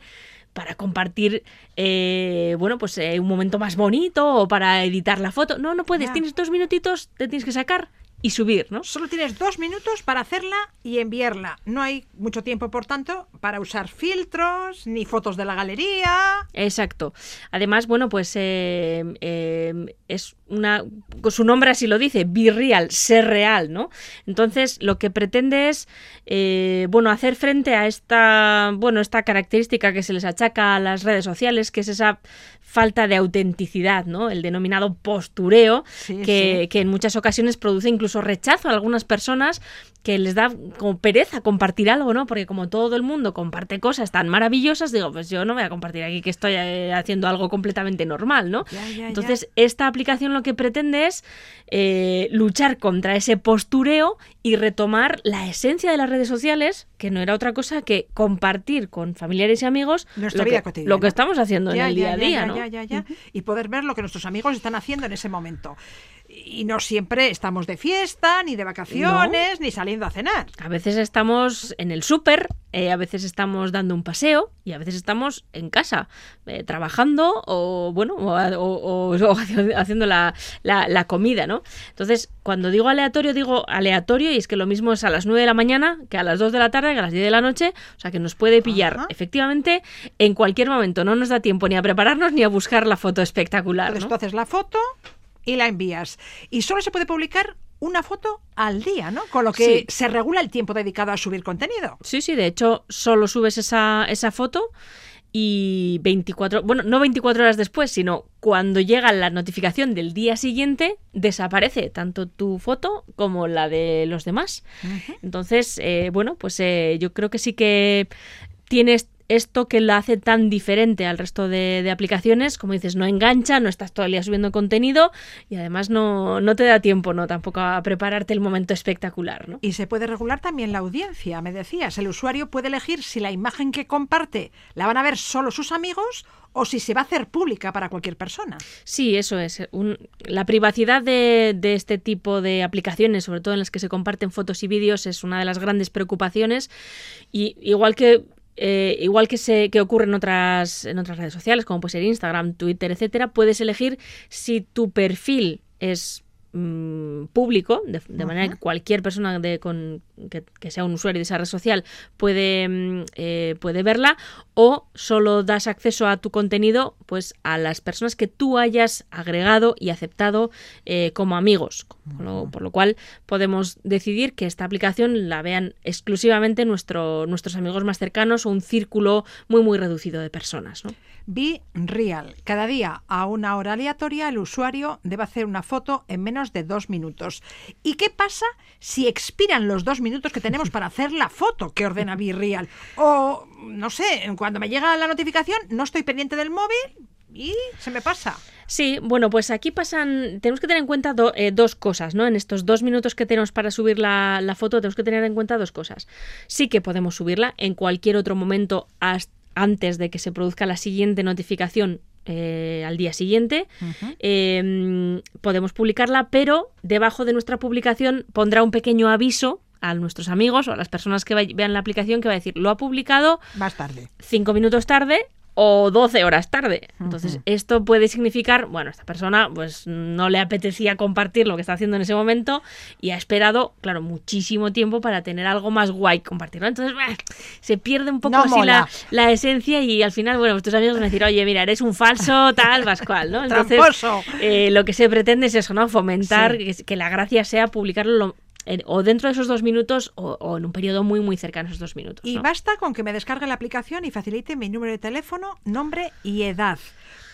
para compartir, eh, bueno, pues eh, un momento más bonito o para editar la foto. No, no puedes. Tienes dos minutitos, te tienes que sacar y subir, ¿no? Solo tienes dos minutos para hacerla y enviarla. No hay mucho tiempo, por tanto, para usar filtros ni fotos de la galería. Exacto. Además, bueno, pues eh, eh, es una. Su nombre así lo dice, be real, ser real, ¿no? Entonces, lo que pretende es, eh, bueno, hacer frente a esta, bueno, esta característica que se les achaca a las redes sociales, que es esa falta de autenticidad, ¿no? El denominado postureo, Sí, que, sí. que en muchas ocasiones produce incluso rechazo a algunas personas que les da como pereza compartir algo, ¿no? Porque como todo el mundo comparte cosas tan maravillosas, digo, pues yo no voy a compartir aquí que estoy eh, haciendo algo completamente normal, ¿no? Ya, ya, ya. Entonces, esta aplicación lo que pretende es eh, luchar contra ese postureo y retomar la esencia de las redes sociales, que no era otra cosa que compartir con familiares y amigos Nuestra lo, vida que, cotidiana. lo que estamos haciendo en el día a día. Y poder ver lo que nuestros amigos están haciendo en ese momento. Y no siempre estamos de fiesta, ni de vacaciones, ni saliendo a cenar. A veces estamos en el súper, eh, a veces estamos dando un paseo y a veces estamos en casa eh, trabajando o bueno o, o- o- o haciendo la, la- la comida, ¿no? Entonces, cuando digo aleatorio, digo aleatorio y es que lo mismo es a las 9 de la mañana que a las 2 de la tarde, que a las 10 de la noche, o sea que nos puede pillar Ajá. efectivamente en cualquier momento. No nos da tiempo ni a prepararnos ni a buscar la foto espectacular. Entonces ¿no? tú haces la foto y la envías. Y solo se puede publicar una foto al día, ¿no? Con lo que Sí. se regula el tiempo dedicado a subir contenido. Sí, sí, de hecho, solo subes esa, esa foto y 24, bueno, no 24 horas después, sino cuando llega la notificación del día siguiente, desaparece tanto tu foto como la de los demás. Entonces, eh, bueno, pues eh, yo creo que sí que tienes esto que la hace tan diferente al resto de, de aplicaciones, como dices, no engancha, no estás todo el día subiendo contenido y además no, no te da tiempo, ¿no? Tampoco a prepararte el momento espectacular, ¿no? Y se puede regular también la audiencia, me decías. El usuario puede elegir si la imagen que comparte la van a ver solo sus amigos o si se va a hacer pública para cualquier persona. Sí, eso es. Un- la privacidad de, de este tipo de aplicaciones, sobre todo en las que se comparten fotos y vídeos, es una de las grandes preocupaciones. Y igual que eh, igual que se que ocurre en otras en otras redes sociales, como puede ser Instagram, Twitter, etcétera, puedes elegir si tu perfil es mm, público, de, de manera que cualquier persona de, con, que, que sea un usuario de esa red social puede, mm, eh, puede verla, o solo das acceso a tu contenido pues a las personas que tú hayas agregado y aceptado eh, como amigos. Lo- por lo cual podemos decidir que esta aplicación la vean exclusivamente nuestro, nuestros amigos más cercanos o un círculo muy muy reducido de personas. ¿no? Be Real. Cada día a una hora aleatoria el usuario debe hacer una foto en menos de dos minutos. ¿Y qué pasa si expiran los dos minutos que tenemos para hacer la foto que ordena Be Real? O, no sé, cuando me llega la notificación no estoy pendiente del móvil y se me pasa. Sí, bueno, pues aquí pasan, tenemos que tener en cuenta do- eh, dos cosas, ¿no? En estos dos minutos que tenemos para subir la, la foto, tenemos que tener en cuenta dos cosas. Sí que podemos subirla en cualquier otro momento antes de que se produzca la siguiente notificación eh, al día siguiente. Eh, podemos publicarla, pero debajo de nuestra publicación pondrá un pequeño aviso a nuestros amigos o a las personas que vean la aplicación que va a decir, lo ha publicado Más tarde. cinco minutos tarde o 12 horas tarde. Entonces, esto puede significar, bueno, esta persona pues no le apetecía compartir lo que está haciendo en ese momento y ha esperado, claro, muchísimo tiempo para tener algo más guay que compartirlo. Entonces, bah, se pierde un poco No así la, la esencia y al final, bueno, tus amigos van a decir, oye, mira, eres un falso, tal, pascual, ¿no? Entonces, eh, lo que se pretende es eso, ¿no? Fomentar Sí. que, que la gracia sea publicarlo lo- en- o dentro de esos dos minutos o, o en un periodo muy, muy cercano a esos dos minutos. Y ¿no? basta con que me descargue la aplicación y facilite mi número de teléfono, nombre y edad.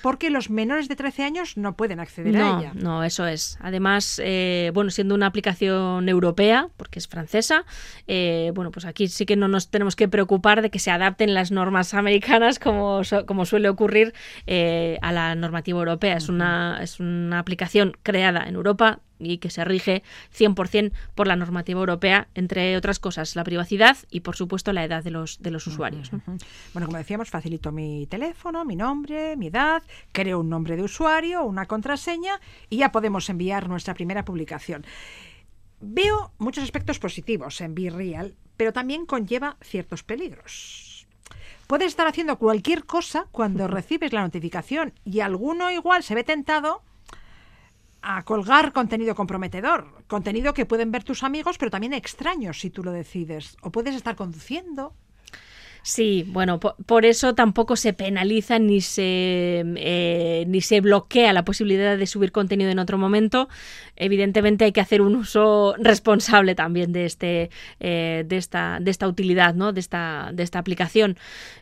porque los menores de 13 años no pueden acceder no, a ella. No, eso es. Además, eh, bueno, siendo una aplicación europea, porque es francesa, eh, bueno, pues aquí sí que no nos tenemos que preocupar de que se adapten las normas americanas como, como suele ocurrir eh, a la normativa europea. Es una, es una aplicación creada en Europa y que se rige 100% por la normativa europea, entre otras cosas, la privacidad y, por supuesto, la edad de los, de los usuarios. ¿no? Bueno, como decíamos, facilito mi teléfono, mi nombre, mi edad, creo un nombre de usuario, una contraseña y ya podemos enviar nuestra primera publicación. Veo muchos aspectos positivos en Be Real, pero también conlleva ciertos peligros. Puedes estar haciendo cualquier cosa cuando recibes la notificación y alguno igual se ve tentado a colgar contenido comprometedor, contenido que pueden ver tus amigos, pero también extraños si tú lo decides. O puedes estar conduciendo. Sí, bueno, po- por, eso tampoco se penaliza ni se, eh, ni se bloquea la posibilidad de subir contenido en otro momento. Evidentemente hay que hacer un uso responsable también de, este, eh, de, esta, de esta utilidad, ¿no? de, esta, de esta aplicación.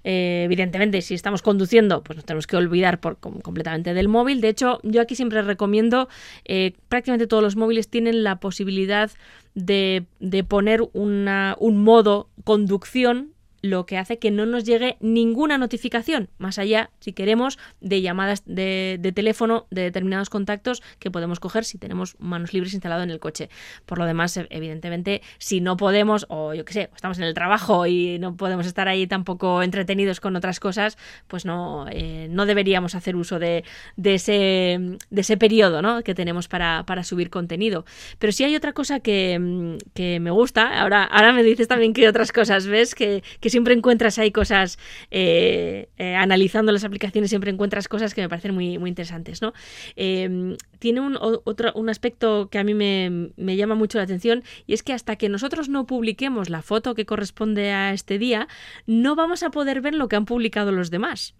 Eh, evidentemente, si estamos conduciendo, pues nos tenemos que olvidar por, com- completamente del móvil. De hecho, yo aquí siempre recomiendo, eh, prácticamente todos los móviles tienen la posibilidad de, de poner una, un modo conducción lo que hace que no nos llegue ninguna notificación, más allá, si queremos, de llamadas de, teléfono de determinados contactos que podemos coger si tenemos manos libres instalado en el coche. Por lo demás, evidentemente, si no podemos, o yo qué sé, estamos en el trabajo y no podemos estar ahí tampoco entretenidos con otras cosas, pues no, eh, no deberíamos hacer uso de, de ese, de ese periodo ¿no? que tenemos para, para subir contenido. Pero sí hay otra cosa que, mm, que me gusta, ahora, ahora me dices también que otras cosas, ¿ves? Que, que siempre encuentras ahí cosas, eh, eh, analizando las aplicaciones, siempre encuentras cosas que me parecen muy, muy interesantes, ¿no? Eh, tiene un, otro, un aspecto que a mí me, me llama mucho la atención y es que hasta que nosotros no publiquemos la foto que corresponde a este día, no vamos a poder ver lo que han publicado los demás.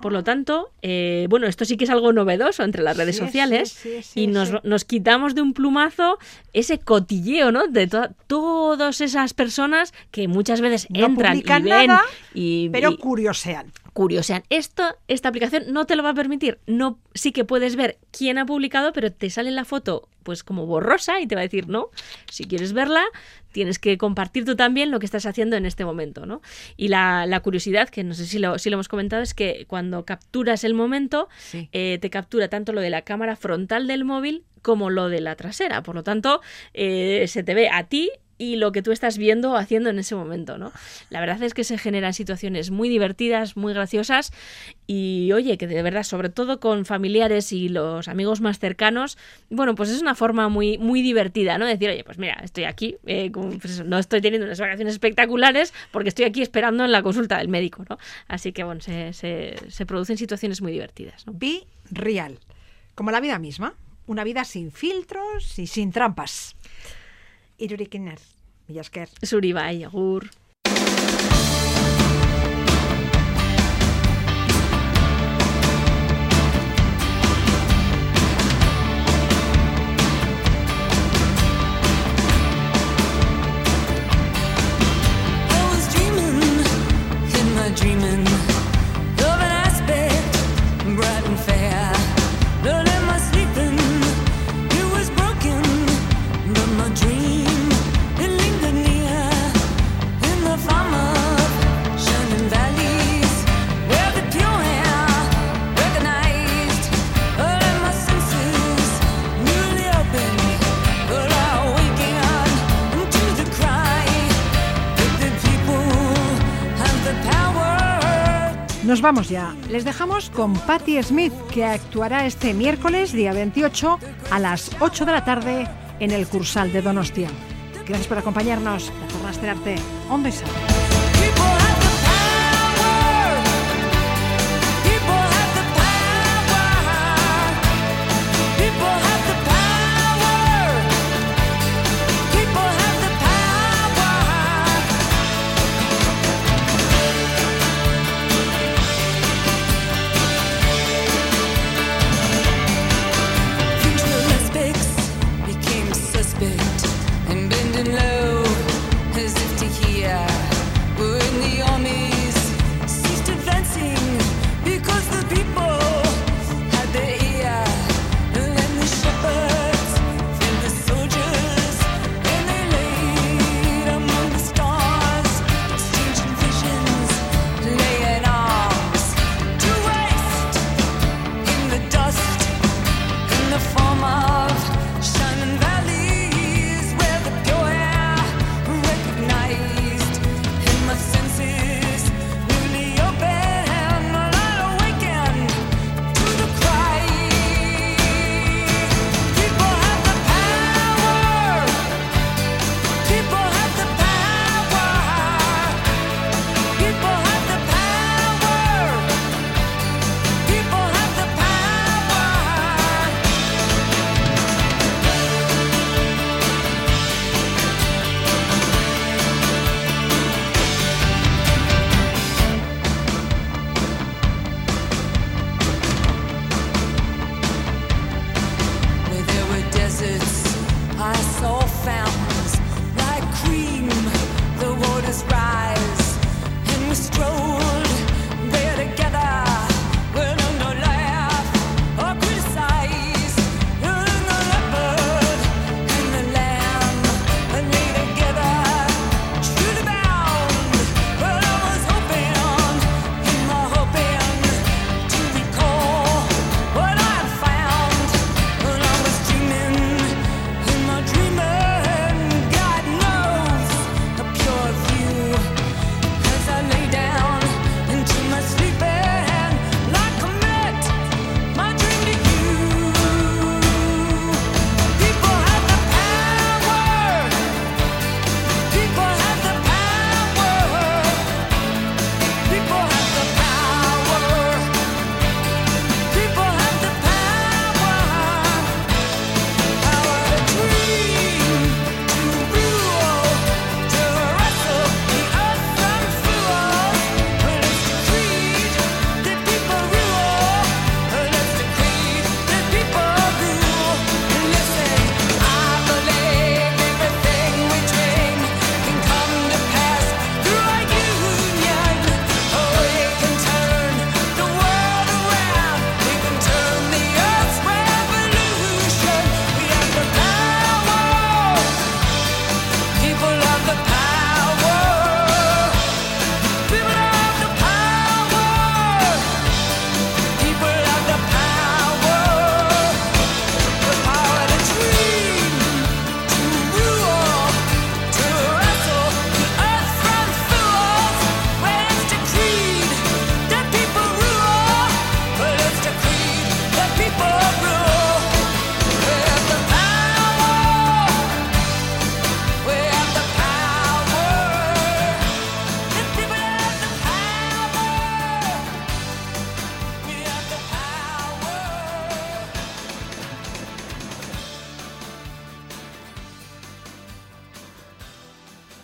Por lo tanto, eh, bueno, esto sí que es algo novedoso entre las redes sociales sí, sí, sí, y nos, nos quitamos de un plumazo ese cotilleo, ¿no? De to- todas esas personas que muchas veces No entran y ven nada, y, pero y- curiosean. curiosean. Esto, esta aplicación no te lo va a permitir. No, sí que puedes ver quién ha publicado, pero te sale la foto pues como borrosa y te va a decir no. Si quieres verla, tienes que compartir tú también lo que estás haciendo en este momento, ¿no? Y la, la curiosidad, que no sé si lo, si lo hemos comentado, es que cuando capturas el momento, Sí. eh, te captura tanto lo de la cámara frontal del móvil como lo de la trasera. Por lo tanto, eh, se te ve a ti y lo que tú estás viendo o haciendo en ese momento, ¿no? La verdad es que se generan situaciones muy divertidas, muy graciosas y oye, que de verdad, sobre todo con familiares y los amigos más cercanos, bueno, pues es una forma muy, muy divertida, ¿no? Decir, oye, pues mira, estoy aquí, eh, pues no estoy teniendo unas vacaciones espectaculares porque estoy aquí esperando en la consulta del médico, ¿no? Así que bueno, se, se, producen situaciones muy divertidas, ¿no? Real. Como la vida misma. Una vida sin filtros y sin trampas. irurikin ez. Mila esker. Zuri bai, agur. Vamos ya. Les dejamos con Patti Smith, que actuará este miércoles, día 28, a las 8 de la tarde en el Cursal de Donostia. Gracias por acompañarnos. La Arte, Sano. People